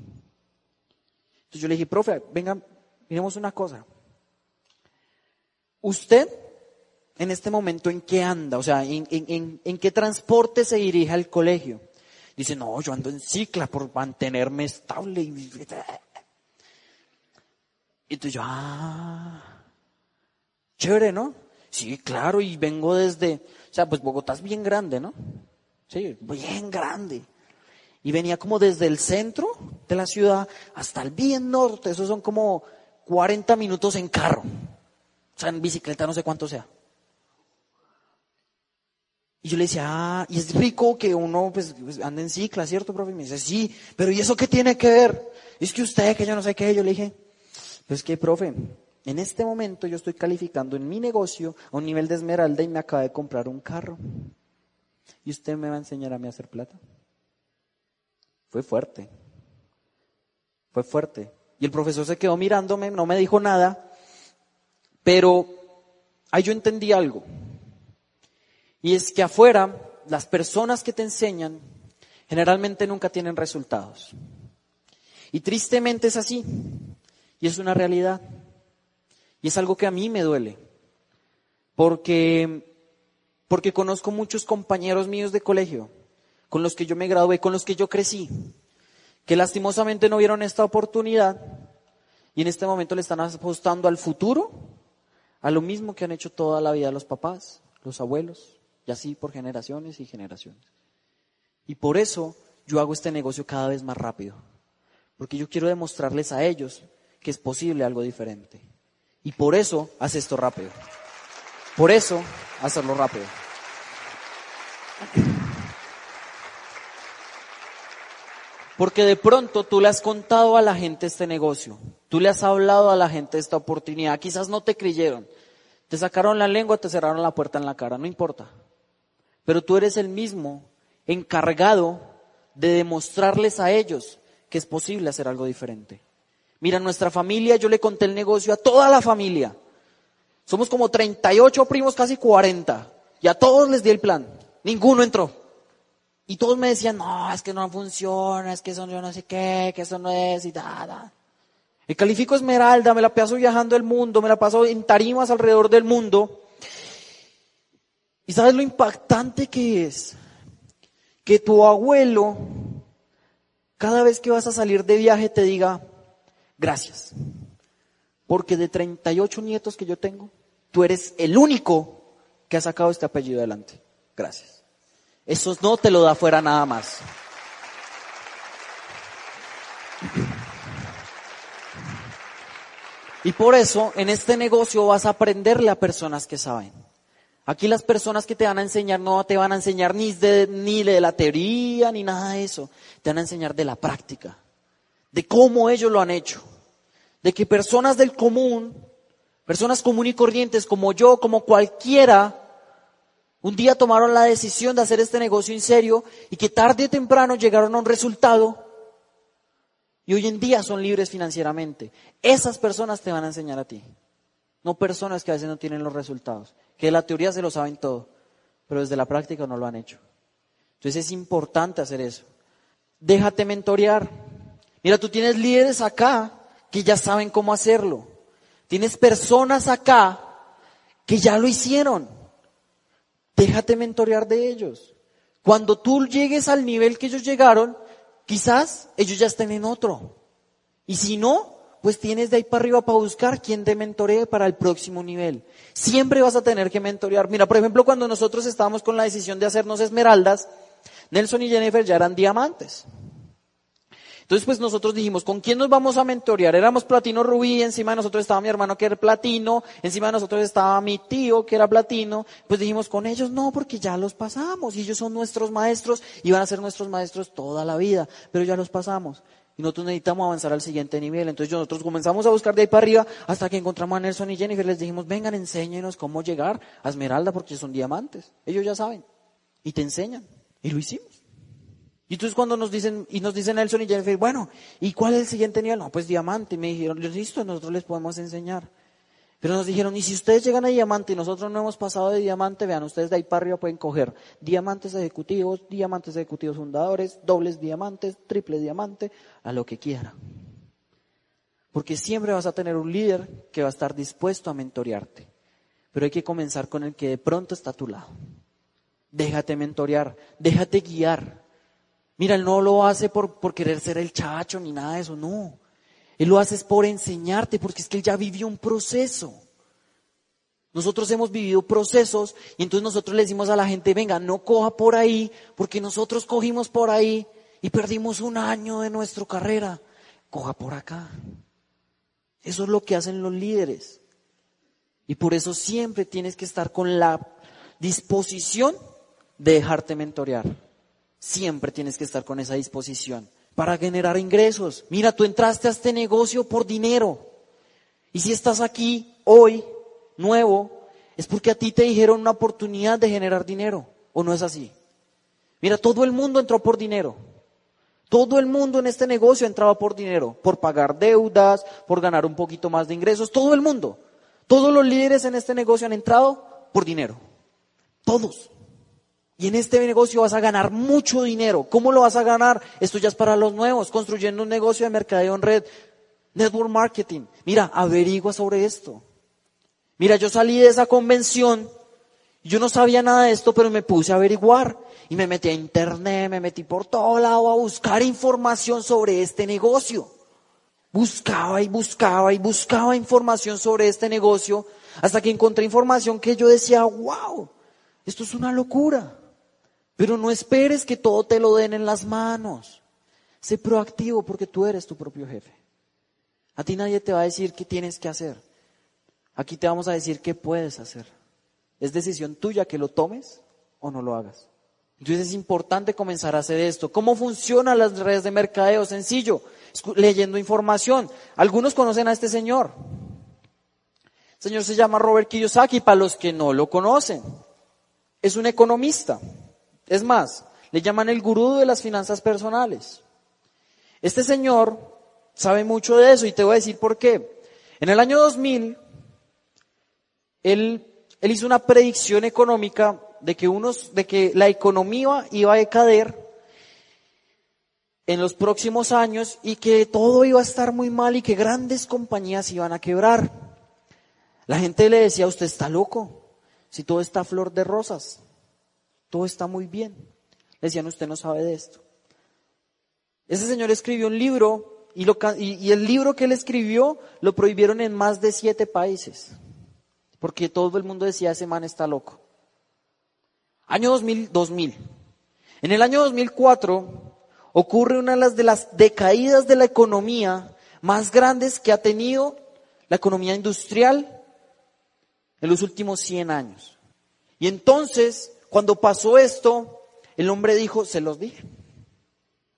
Entonces yo le dije, profe, venga, miremos una cosa. Usted, en este momento, ¿en qué anda? O sea, ¿en, qué transporte se dirige al colegio? Dice, no, yo ando en cicla por mantenerme estable. Y entonces yo, ah, chévere, ¿no? Sí, claro, y vengo desde, o sea, pues Bogotá es bien grande, ¿no? Sí, bien grande. Y venía como desde el centro de la ciudad hasta el bien norte, esos son como 40 minutos en carro. O sea, en bicicleta no sé cuánto sea. Y yo le decía, ah, y es rico que uno pues, pues ande en cicla, ¿cierto, profe? Y me dice, sí, pero ¿y eso qué tiene que ver? Es que usted, que yo no sé qué, yo le dije, pues que, profe, en este momento yo estoy calificando en mi negocio a un nivel de esmeralda y me acaba de comprar un carro. ¿Y usted me va a enseñar a mí a hacer plata? Fue fuerte. Fue fuerte. Y el profesor se quedó mirándome, no me dijo nada, pero ahí yo entendí algo. Y es que afuera, las personas que te enseñan generalmente nunca tienen resultados. Y tristemente es así. Y es una realidad. Y es algo que a mí me duele. Porque, porque conozco muchos compañeros míos de colegio, con los que yo me gradué, con los que yo crecí, que lastimosamente no vieron esta oportunidad y en este momento le están apostando al futuro, a lo mismo que han hecho toda la vida los papás, los abuelos, y así por generaciones y generaciones. Y por eso yo hago este negocio cada vez más rápido, porque yo quiero demostrarles a ellos que es posible algo diferente. Y por eso hace esto rápido. Por eso hacerlo rápido. Porque de pronto tú le has contado a la gente este negocio, tú le has hablado a la gente esta oportunidad, quizás no te creyeron, te sacaron la lengua, te cerraron la puerta en la cara, no importa. Pero tú eres el mismo encargado de demostrarles a ellos que es posible hacer algo diferente. Mira, nuestra familia, yo le conté el negocio a toda la familia. Somos como 38 primos, casi 40. Y a todos les di el plan. Ninguno entró. Y todos me decían, no, es que no funciona, es que eso yo no sé qué, que eso no es y nada. El califico Esmeralda, me la paso viajando el mundo, me la paso en tarimas alrededor del mundo. ¿Y sabes lo impactante que es? Que tu abuelo, cada vez que vas a salir de viaje, te diga, gracias. Porque de 38 nietos que yo tengo, tú eres el único que ha sacado este apellido adelante. Gracias. Eso no te lo da fuera nada más. Y por eso en este negocio vas a aprenderle a personas que saben. Aquí las personas que te van a enseñar no te van a enseñar ni de, ni de la teoría ni nada de eso. Te van a enseñar de la práctica, de cómo ellos lo han hecho. De que personas del común, personas común y corrientes como yo, como cualquiera, un día tomaron la decisión de hacer este negocio en serio y que tarde o temprano llegaron a un resultado y hoy en día son libres financieramente. Esas personas te van a enseñar a ti. No personas que a veces no tienen los resultados, que de la teoría se lo saben todo, pero desde la práctica no lo han hecho. Entonces es importante hacer eso. Déjate mentorear. Mira, tú tienes líderes acá que ya saben cómo hacerlo. Tienes personas acá que ya lo hicieron. Déjate mentorear de ellos. Cuando tú llegues al nivel que ellos llegaron, Quizás ellos ya estén en otro. Y si no, pues tienes de ahí para arriba para buscar quien te mentoree para el próximo nivel. Siempre vas a tener que mentorear. Mira, por ejemplo, cuando nosotros estábamos con la decisión de hacernos esmeraldas, Nelson y Jennifer ya eran diamantes. Entonces, pues nosotros dijimos, ¿con quién nos vamos a mentorear? Éramos platino rubí, encima de nosotros estaba mi hermano que era platino, encima de nosotros estaba mi tío que era platino. Pues dijimos, con ellos no, porque ya los pasamos y ellos son nuestros maestros y van a ser nuestros maestros toda la vida, pero ya los pasamos. Y nosotros necesitamos avanzar al siguiente nivel. Entonces nosotros comenzamos a buscar de ahí para arriba hasta que encontramos a Nelson y Jennifer. Les dijimos, vengan, enséñenos cómo llegar a Esmeralda porque son diamantes. Ellos ya saben. Y te enseñan. Y lo hicimos. Y entonces cuando nos dicen, y nos dicen Nelson y Jennifer, bueno, ¿y cuál es el siguiente nivel? No, pues diamante. Y me dijeron, listo, nosotros les podemos enseñar. Pero nos dijeron, y si ustedes llegan a diamante y nosotros no hemos pasado de diamante, vean, ustedes de ahí para arriba pueden coger diamantes ejecutivos, diamantes ejecutivos fundadores, dobles diamantes, triples diamantes, a lo que quiera. Porque siempre vas a tener un líder que va a estar dispuesto a mentorearte. Pero hay que comenzar con el que de pronto está a tu lado. Déjate mentorear, déjate guiar. Mira, él no lo hace por, por querer ser el chacho ni nada de eso, no. Él lo hace por enseñarte, porque es que él ya vivió un proceso. Nosotros hemos vivido procesos y entonces nosotros le decimos a la gente, venga, no coja por ahí, porque nosotros cogimos por ahí y perdimos un año de nuestra carrera. Coja por acá. Eso es lo que hacen los líderes. Y por eso siempre tienes que estar con la disposición de dejarte mentorear. Siempre tienes que estar con esa disposición para generar ingresos. Mira, tú entraste a este negocio por dinero. Y si estás aquí hoy, nuevo, es porque a ti te dijeron una oportunidad de generar dinero. ¿O no es así? Mira, todo el mundo entró por dinero. Todo el mundo en este negocio entraba por dinero, por pagar deudas, por ganar un poquito más de ingresos. Todo el mundo. Todos los líderes en este negocio han entrado por dinero. Todos. Y en este negocio vas a ganar mucho dinero. ¿Cómo lo vas a ganar? Esto ya es para los nuevos, construyendo un negocio de mercadeo en red, network marketing. Mira, averigua sobre esto. Mira, yo salí de esa convención, yo no sabía nada de esto, pero me puse a averiguar y me metí a internet, me metí por todo lado a buscar información sobre este negocio. Buscaba y buscaba y buscaba información sobre este negocio hasta que encontré información que yo decía, wow, esto es una locura. Pero no esperes que todo te lo den en las manos. Sé proactivo porque tú eres tu propio jefe. A ti nadie te va a decir qué tienes que hacer. Aquí te vamos a decir qué puedes hacer. Es decisión tuya que lo tomes o no lo hagas. Entonces es importante comenzar a hacer esto. ¿Cómo funcionan las redes de mercadeo? Sencillo, leyendo información. Algunos conocen a este señor. El señor se llama Robert Kiyosaki, para los que no lo conocen. Es un economista. Es más, le llaman el gurú de las finanzas personales. Este señor sabe mucho de eso y te voy a decir por qué. En el año 2000, él, él hizo una predicción económica de que, unos, de que la economía iba a decader en los próximos años y que todo iba a estar muy mal y que grandes compañías iban a quebrar. La gente le decía, usted está loco, si todo está flor de rosas todo está muy bien. Le decían, usted no sabe de esto. Ese señor escribió un libro y, el libro que él escribió lo prohibieron en más de siete países. Porque todo el mundo decía, ese man está loco. Año 2000, 2000. En el año 2004 ocurre una de las, de las decaídas de la economía más grandes que ha tenido la economía industrial en los últimos 100 años. Y entonces, cuando pasó esto, el hombre dijo, se los dije.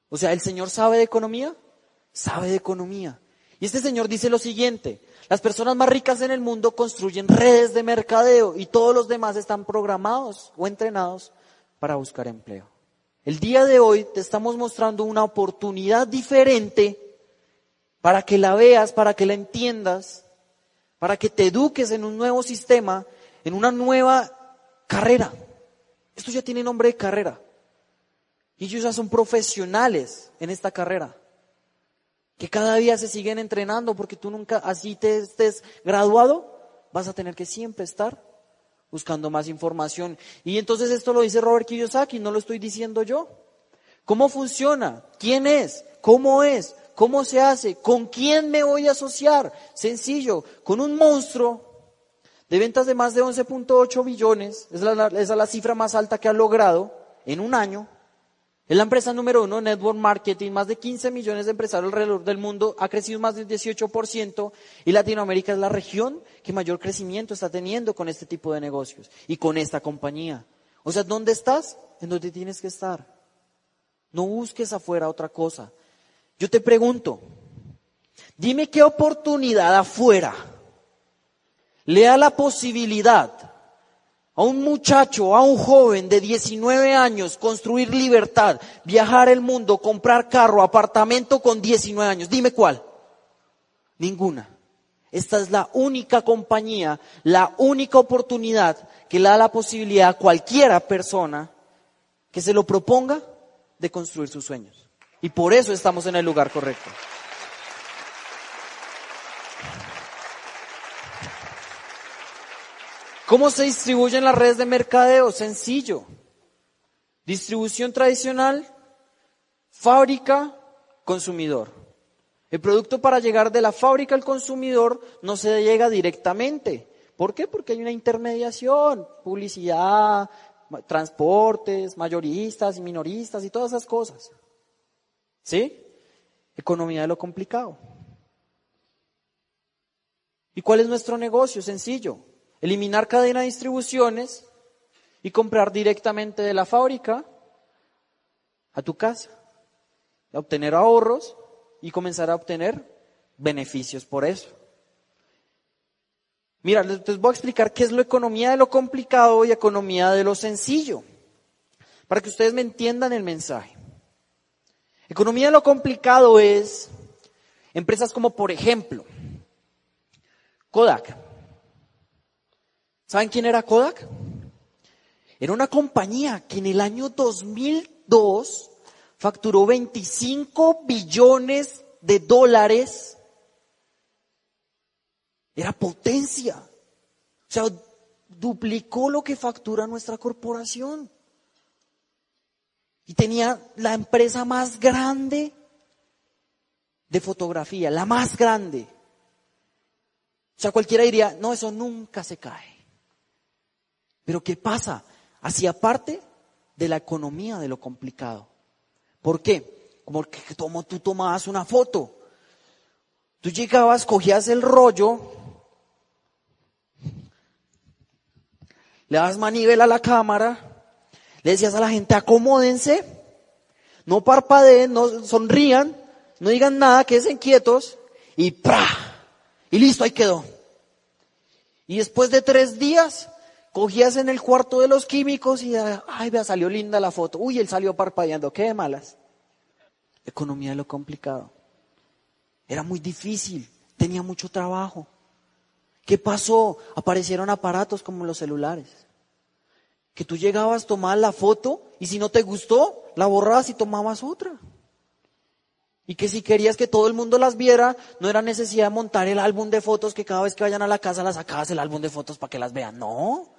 O sea, ¿el Señor sabe de economía? Sabe de economía. Y este Señor dice lo siguiente, las personas más ricas en el mundo construyen redes de mercadeo y todos los demás están programados o entrenados para buscar empleo. El día de hoy te estamos mostrando una oportunidad diferente para que la veas, para que la entiendas, para que te eduques en un nuevo sistema, en una nueva carrera. Esto ya tiene nombre de carrera. Y ellos ya son profesionales en esta carrera. Que cada día se siguen entrenando porque tú nunca, así te estés graduado, vas a tener que siempre estar buscando más información. Y entonces esto lo dice Robert Kiyosaki, no lo estoy diciendo yo. ¿Cómo funciona? ¿Quién es? ¿Cómo es? ¿Cómo se hace? ¿Con quién me voy a asociar? Sencillo, con un monstruo de ventas de más de 11.8 billones, es la, es la cifra más alta que ha logrado en un año, es la empresa número uno, Network Marketing, más de 15 millones de empresarios alrededor del mundo, ha crecido más del 18% y Latinoamérica es la región que mayor crecimiento está teniendo con este tipo de negocios y con esta compañía. O sea, ¿dónde estás? En donde tienes que estar. No busques afuera otra cosa. Yo te pregunto, dime qué oportunidad afuera le da la posibilidad a un muchacho, a un joven de 19 años, construir libertad, viajar el mundo, comprar carro, apartamento con 19 años. Dime cuál. Ninguna. Esta es la única compañía, la única oportunidad que le da la posibilidad a cualquiera persona que se lo proponga de construir sus sueños. Y por eso estamos en el lugar correcto. ¿Cómo se distribuyen las redes de mercadeo? Sencillo. Distribución tradicional, fábrica, consumidor. El producto para llegar de la fábrica al consumidor no se llega directamente. ¿Por qué? Porque hay una intermediación, publicidad, transportes, mayoristas y minoristas y todas esas cosas. ¿Sí? Economía de lo complicado. ¿Y cuál es nuestro negocio? Sencillo eliminar cadena de distribuciones y comprar directamente de la fábrica a tu casa, obtener ahorros y comenzar a obtener beneficios por eso. Mira, les voy a explicar qué es la economía de lo complicado y economía de lo sencillo, para que ustedes me entiendan el mensaje. Economía de lo complicado es empresas como, por ejemplo, Kodak. ¿Saben quién era Kodak? Era una compañía que en el año 2002 facturó 25 billones de dólares. Era potencia. O sea, duplicó lo que factura nuestra corporación. Y tenía la empresa más grande de fotografía, la más grande. O sea, cualquiera diría, no, eso nunca se cae. Pero ¿qué pasa? Hacía parte de la economía de lo complicado. ¿Por qué? Como que tú tomabas una foto. Tú llegabas, cogías el rollo, le das manivela a la cámara, le decías a la gente, acomódense, no parpadeen, no sonrían, no digan nada, queden quietos, y ¡pra! Y listo, ahí quedó. Y después de tres días, Cogías en el cuarto de los químicos y, ay, vea, salió linda la foto. Uy, él salió parpadeando. Qué malas. Economía de lo complicado. Era muy difícil. Tenía mucho trabajo. ¿Qué pasó? Aparecieron aparatos como los celulares. Que tú llegabas, tomabas la foto y si no te gustó, la borrabas y tomabas otra. Y que si querías que todo el mundo las viera, no era necesidad de montar el álbum de fotos que cada vez que vayan a la casa las sacabas el álbum de fotos para que las vean. No.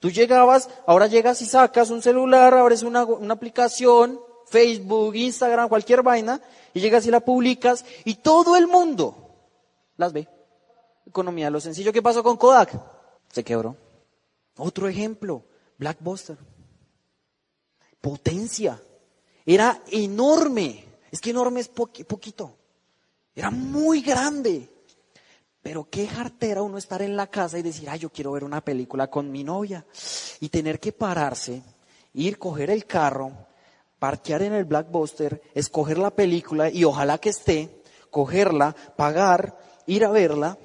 Tú llegabas, ahora llegas y sacas un celular, abres una, una aplicación, Facebook, Instagram, cualquier vaina, y llegas y la publicas, y todo el mundo las ve. Economía, lo sencillo que pasó con Kodak, se quebró. Otro ejemplo, Blackbuster. potencia. Era enorme. Es que enorme es poquito. Era muy grande. Pero qué jartera uno estar en la casa y decir, ay, yo quiero ver una película con mi novia. Y tener que pararse, ir, coger el carro, parquear en el Blackbuster, escoger la película y ojalá que esté, cogerla, pagar, ir a verla,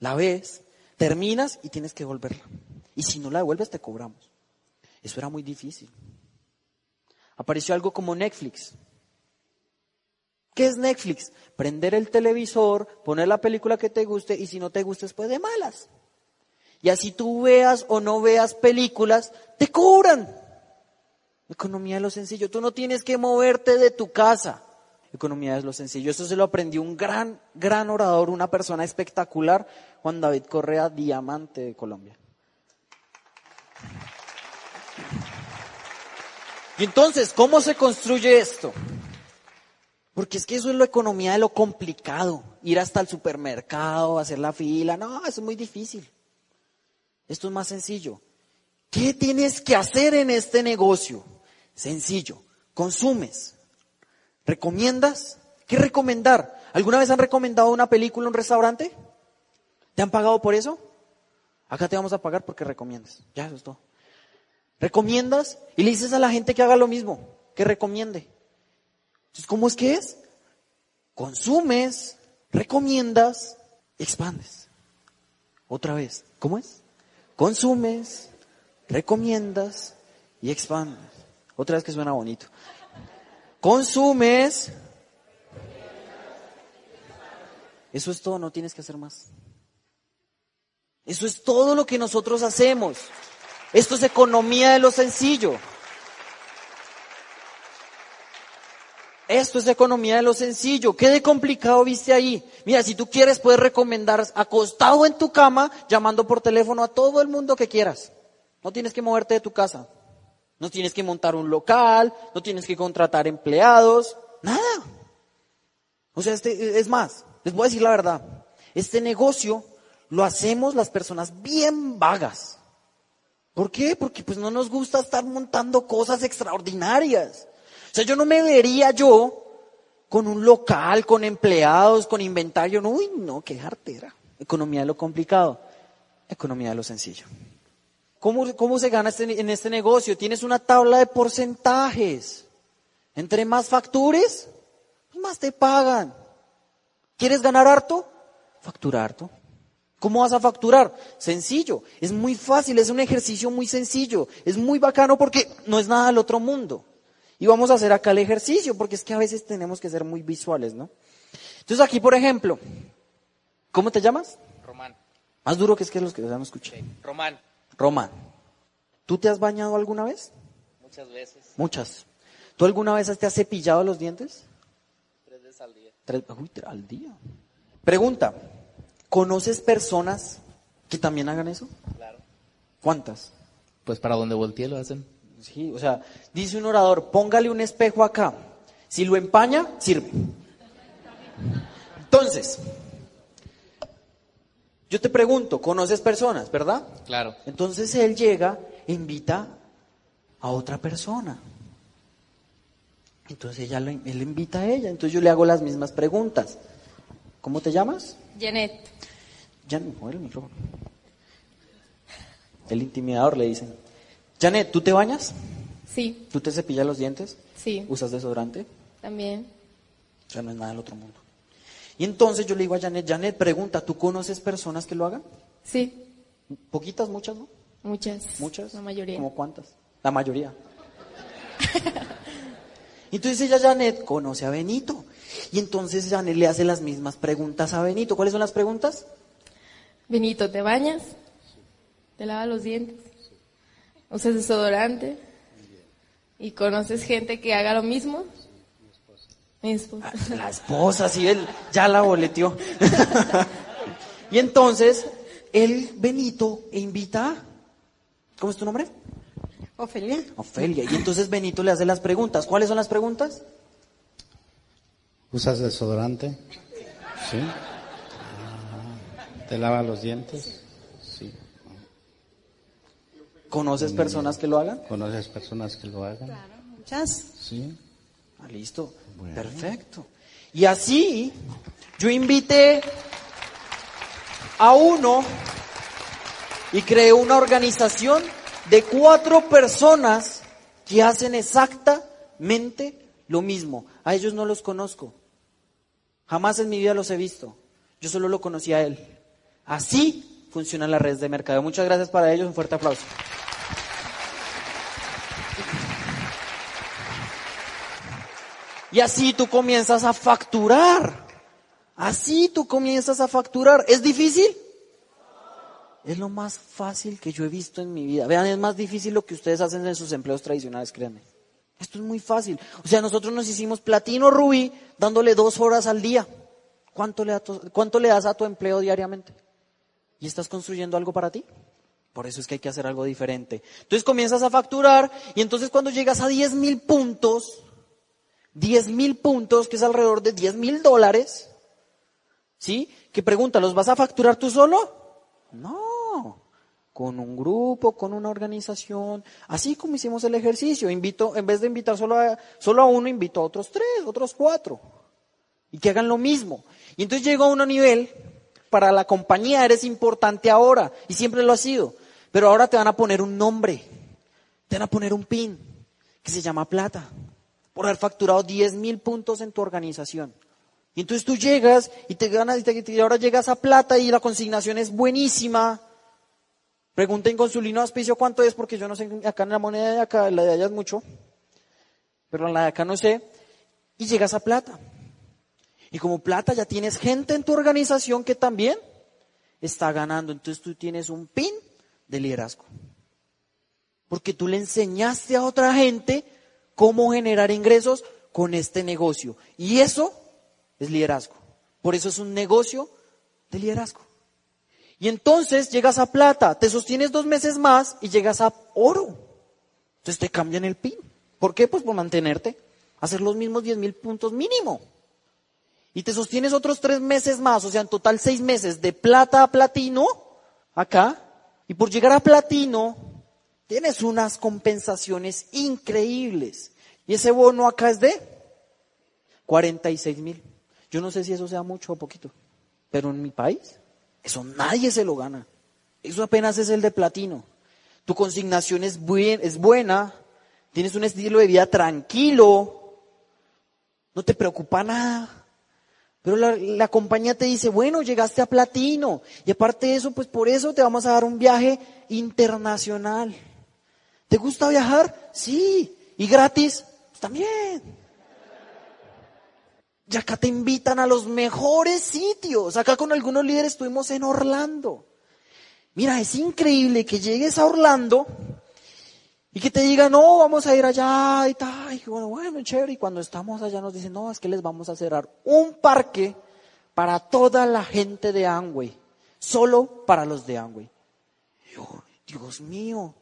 la ves, terminas y tienes que devolverla. Y si no la devuelves te cobramos. Eso era muy difícil. Apareció algo como Netflix. ¿Qué es Netflix? Prender el televisor, poner la película que te guste y si no te gusta después de malas. Y así tú veas o no veas películas, te cobran. Economía de lo sencillo. Tú no tienes que moverte de tu casa. Economía de lo sencillo. Eso se lo aprendió un gran, gran orador, una persona espectacular, Juan David Correa, diamante de Colombia. Y entonces, ¿cómo se construye esto? Porque es que eso es la economía de lo complicado. Ir hasta el supermercado, hacer la fila. No, eso es muy difícil. Esto es más sencillo. ¿Qué tienes que hacer en este negocio? Sencillo. Consumes. ¿Recomiendas? ¿Qué recomendar? ¿Alguna vez han recomendado una película en un restaurante? ¿Te han pagado por eso? Acá te vamos a pagar porque recomiendas. Ya, eso es todo. Recomiendas y le dices a la gente que haga lo mismo, que recomiende. Entonces, ¿cómo es que es? Consumes, recomiendas, expandes. Otra vez, ¿cómo es? Consumes, recomiendas y expandes. Otra vez que suena bonito. Consumes. Eso es todo, no tienes que hacer más. Eso es todo lo que nosotros hacemos. Esto es economía de lo sencillo. Esto es economía de lo sencillo. ¿Qué de complicado viste ahí? Mira, si tú quieres, puedes recomendar acostado en tu cama, llamando por teléfono a todo el mundo que quieras. No tienes que moverte de tu casa. No tienes que montar un local, no tienes que contratar empleados, nada. O sea, este, es más, les voy a decir la verdad. Este negocio lo hacemos las personas bien vagas. ¿Por qué? Porque pues no nos gusta estar montando cosas extraordinarias. Sea, yo no me vería yo con un local, con empleados, con inventario. uy, no, qué jartera. Economía de lo complicado, economía de lo sencillo. ¿Cómo, cómo se gana este, en este negocio? Tienes una tabla de porcentajes. Entre más factures, más te pagan. ¿Quieres ganar harto? Factura harto. ¿Cómo vas a facturar? Sencillo, es muy fácil, es un ejercicio muy sencillo, es muy bacano porque no es nada del otro mundo. Y vamos a hacer acá el ejercicio, porque es que a veces tenemos que ser muy visuales, ¿no? Entonces aquí, por ejemplo, ¿cómo te llamas? Román. Más duro que es que los que ya no escuché. Román. Román. ¿Tú te has bañado alguna vez? Muchas veces. Muchas. ¿Tú alguna vez te has cepillado los dientes? Tres veces al día. Tres, uy, al día. Pregunta, ¿conoces personas que también hagan eso? Claro. ¿Cuántas? Pues para donde volteé lo hacen. Sí, o sea, dice un orador, póngale un espejo acá. Si lo empaña, sirve. Entonces, yo te pregunto, ¿conoces personas, verdad? Claro. Entonces él llega e invita a otra persona. Entonces ella él invita a ella, entonces yo le hago las mismas preguntas. ¿Cómo te llamas? Janet. Janet, el micrófono. El intimidador le dicen. Janet, ¿tú te bañas? Sí. ¿Tú te cepillas los dientes? Sí. ¿Usas desodorante? También. O sea, no es nada del otro mundo. Y entonces yo le digo a Janet, Janet, pregunta, ¿tú conoces personas que lo hagan? Sí. Poquitas, muchas, ¿no? Muchas. Muchas. La mayoría. ¿Cómo cuántas? La mayoría. entonces ella, Janet, conoce a Benito. Y entonces Janet le hace las mismas preguntas a Benito. ¿Cuáles son las preguntas? Benito, ¿te bañas? ¿Te lavas los dientes? ¿Usas desodorante? ¿Y conoces gente que haga lo mismo? Mi esposa. Ah, la esposa, sí, él ya la boleteó. y entonces, él, Benito, invita, ¿cómo es tu nombre? Ofelia. Ofelia. Y entonces Benito le hace las preguntas. ¿Cuáles son las preguntas? ¿Usas desodorante? Sí. ¿Te lava los dientes? ¿Conoces personas que lo hagan? ¿Conoces personas que lo hagan? Muchas. Sí. Ah, listo. Bueno. Perfecto. Y así yo invité a uno y creé una organización de cuatro personas que hacen exactamente lo mismo. A ellos no los conozco. Jamás en mi vida los he visto. Yo solo lo conocí a él. Así funcionan las redes de mercado. Muchas gracias para ellos. Un fuerte aplauso. Y así tú comienzas a facturar. Así tú comienzas a facturar. ¿Es difícil? Es lo más fácil que yo he visto en mi vida. Vean, es más difícil lo que ustedes hacen en sus empleos tradicionales, créanme. Esto es muy fácil. O sea, nosotros nos hicimos platino rubí dándole dos horas al día. ¿Cuánto le, cuánto le das a tu empleo diariamente? ¿Y estás construyendo algo para ti? Por eso es que hay que hacer algo diferente. Entonces comienzas a facturar y entonces cuando llegas a 10 mil puntos, 10 mil puntos, que es alrededor de 10 mil dólares, ¿sí? Que pregunta, ¿los vas a facturar tú solo? No, con un grupo, con una organización, así como hicimos el ejercicio. Invito, en vez de invitar solo a, solo a uno, invito a otros tres, otros cuatro, y que hagan lo mismo. Y entonces llego a un nivel, para la compañía eres importante ahora, y siempre lo has sido, pero ahora te van a poner un nombre, te van a poner un pin, que se llama plata, por haber facturado 10 mil puntos en tu organización. Y entonces tú llegas y te ganas y, ahora llegas a plata y la consignación es buenísima. Pregunten con su lino auspicio cuánto es, porque yo no sé, acá en la moneda de acá, la de allá es mucho, pero en la de acá no sé. Y llegas a plata. Y como plata ya tienes gente en tu organización que también está ganando. Entonces tú tienes un pin de liderazgo. Porque tú le enseñaste a otra gente cómo generar ingresos con este negocio. Y eso es liderazgo. Por eso es un negocio de liderazgo. Y entonces llegas a plata, te sostienes dos meses más y llegas a oro. Entonces te cambian el PIN. ¿Por qué? Pues por mantenerte, hacer los mismos 10 mil puntos mínimo. Y te sostienes otros tres meses más, o sea, en total seis meses de plata a platino, acá. Y por llegar a platino, tienes unas compensaciones increíbles. Y ese bono acá es de 46 mil. Yo no sé si eso sea mucho o poquito, pero en mi país, eso nadie se lo gana. Eso apenas es el de platino. Tu consignación es, buen- es buena, tienes un estilo de vida tranquilo, no te preocupa nada. Pero la, la compañía te dice, bueno, llegaste a platino. Y aparte de eso, pues por eso te vamos a dar un viaje internacional. ¿Te gusta viajar? Sí. ¿Y gratis? Pues también. Y acá te invitan a los mejores sitios. Acá con algunos líderes estuvimos en Orlando. Mira, es increíble que llegues a Orlando y que te digan, no, vamos a ir allá y tal. Y bueno, bueno, chévere. Y cuando estamos allá nos dicen, no, es que les vamos a cerrar un parque para toda la gente de Amway. Solo para los de Amway. Y yo, Dios mío.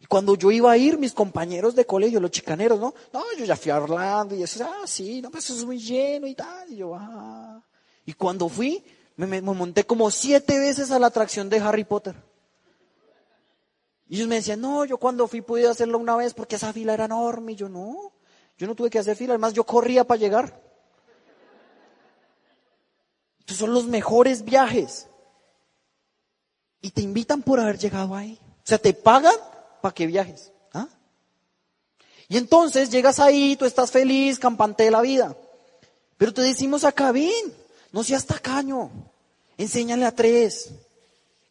Y cuando yo iba a ir, mis compañeros de colegio, los chicaneros, ¿no? No, yo ya fui a Orlando y eso, ah, sí, no, pues eso es muy lleno y tal. Y yo, ah. Y cuando fui, me, monté como siete veces a la atracción de Harry Potter. Y ellos me decían, no, yo cuando fui pude hacerlo una vez porque esa fila era enorme. Y yo, no, yo no tuve que hacer fila, además yo corría para llegar. Estos son los mejores viajes. Y te invitan por haber llegado ahí. O sea, te pagan para que viajes. ¿ah? Y entonces llegas ahí, tú estás feliz, campante de la vida. Pero te decimos acá, ven, no seas tacaño. Enséñale a tres.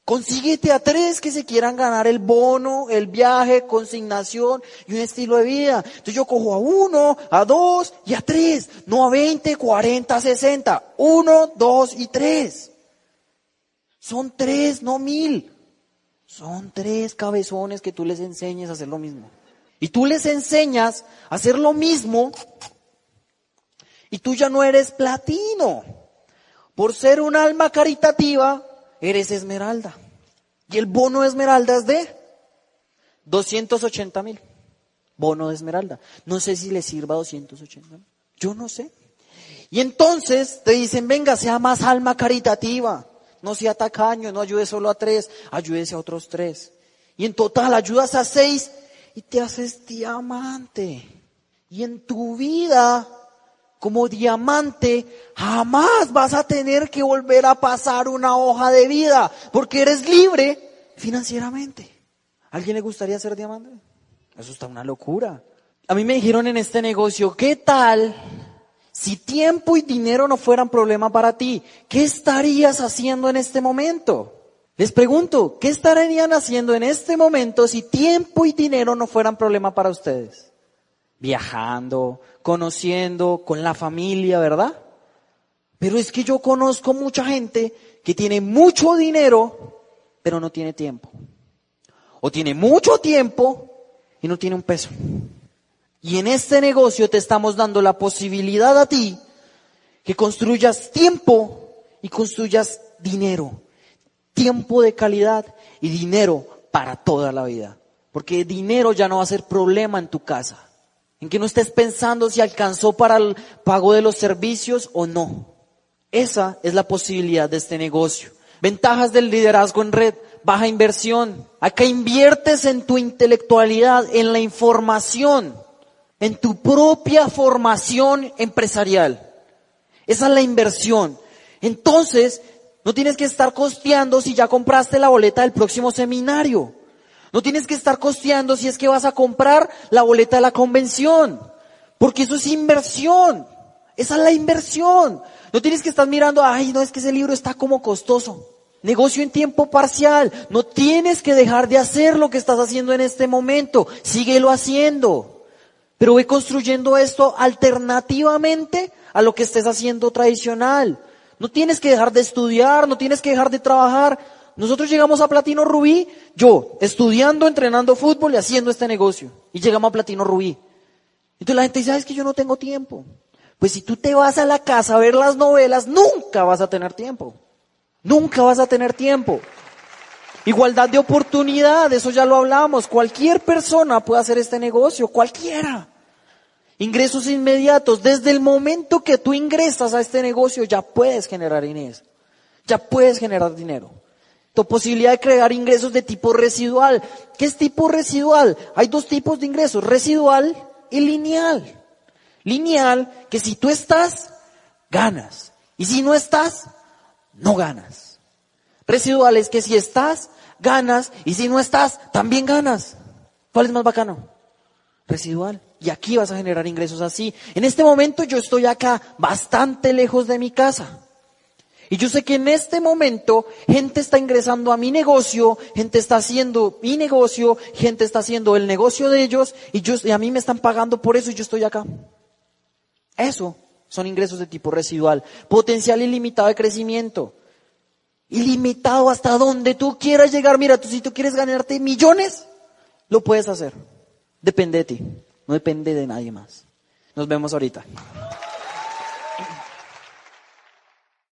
Consíguete a tres que se quieran ganar el bono, el viaje, consignación y un estilo de vida. Entonces yo cojo a uno, a dos y a tres. No a 20, 40, 60. Uno, dos y tres. Son tres, no mil. Son tres cabezones que tú les enseñes a hacer lo mismo. Y tú les enseñas a hacer lo mismo y tú ya no eres platino. Por ser un alma caritativa, eres esmeralda. Y el bono de esmeralda es de 280 mil. Bono de esmeralda. No sé si le sirva 280 mil. Yo no sé. Y entonces te dicen, venga, sea más alma caritativa. No sea tacaño, no ayude solo a tres, ayúdese a otros tres. Y en total ayudas a seis y te haces diamante. Y en tu vida, como diamante, jamás vas a tener que volver a pasar una hoja de vida, porque eres libre financieramente. ¿A ¿Alguien le gustaría ser diamante? Eso está una locura. A mí me dijeron en este negocio, ¿qué tal si tiempo y dinero no fueran problema para ti? ¿Qué estarías haciendo en este momento? Les pregunto, ¿qué estarían haciendo en este momento si tiempo y dinero no fueran problema para ustedes? Viajando, conociendo, con la familia, ¿verdad? Pero es que yo conozco mucha gente que tiene mucho dinero, pero no tiene tiempo. O tiene mucho tiempo y no tiene un peso. Y en este negocio te estamos dando la posibilidad a ti que construyas tiempo y construyas dinero tiempo de calidad y dinero para toda la vida. Porque dinero ya no va a ser problema en tu casa. En que no estés pensando si alcanzó para el pago de los servicios o no. Esa es la posibilidad de este negocio. Ventajas del liderazgo en red. Baja inversión. Acá inviertes en tu intelectualidad, en la información, en tu propia formación empresarial. Esa es la inversión. Entonces, no tienes que estar costeando si ya compraste la boleta del próximo seminario. No tienes que estar costeando si es que vas a comprar la boleta de la convención. Porque eso es inversión. Esa es la inversión. No tienes que estar mirando, ay, no, es que ese libro está como costoso. Negocio en tiempo parcial. No tienes que dejar de hacer lo que estás haciendo en este momento. Síguelo haciendo. Pero ve construyendo esto alternativamente a lo que estés haciendo tradicional. No tienes que dejar de estudiar, no tienes que dejar de trabajar. Nosotros llegamos a Platino Rubí, yo estudiando, entrenando fútbol y haciendo este negocio. Y llegamos a Platino Rubí. Entonces la gente dice, es que yo no tengo tiempo. Pues si tú te vas a la casa a ver las novelas, nunca vas a tener tiempo. Nunca vas a tener tiempo. Igualdad de oportunidad, eso ya lo hablamos. Cualquier persona puede hacer este negocio, cualquiera. Ingresos inmediatos. Desde el momento que tú ingresas a este negocio ya puedes generar dinero. Ya puedes generar dinero. Tu posibilidad de crear ingresos de tipo residual. ¿Qué es tipo residual? Hay dos tipos de ingresos, residual y lineal. Lineal, que si tú estás, ganas. Y si no estás, no ganas. Residual es que si estás, ganas. Y si no estás, también ganas. ¿Cuál es más bacano? Residual y aquí vas a generar ingresos así. En este momento yo estoy acá, bastante lejos de mi casa. Y yo sé que en este momento gente está ingresando a mi negocio, gente está haciendo mi negocio, gente está haciendo el negocio de ellos y, yo, y a mí me están pagando por eso y yo estoy acá. Eso son ingresos de tipo residual. Potencial ilimitado de crecimiento. Ilimitado hasta donde tú quieras llegar. Mira, tú si tú quieres ganarte millones, lo puedes hacer. Depende de ti. No depende de nadie más. Nos vemos ahorita.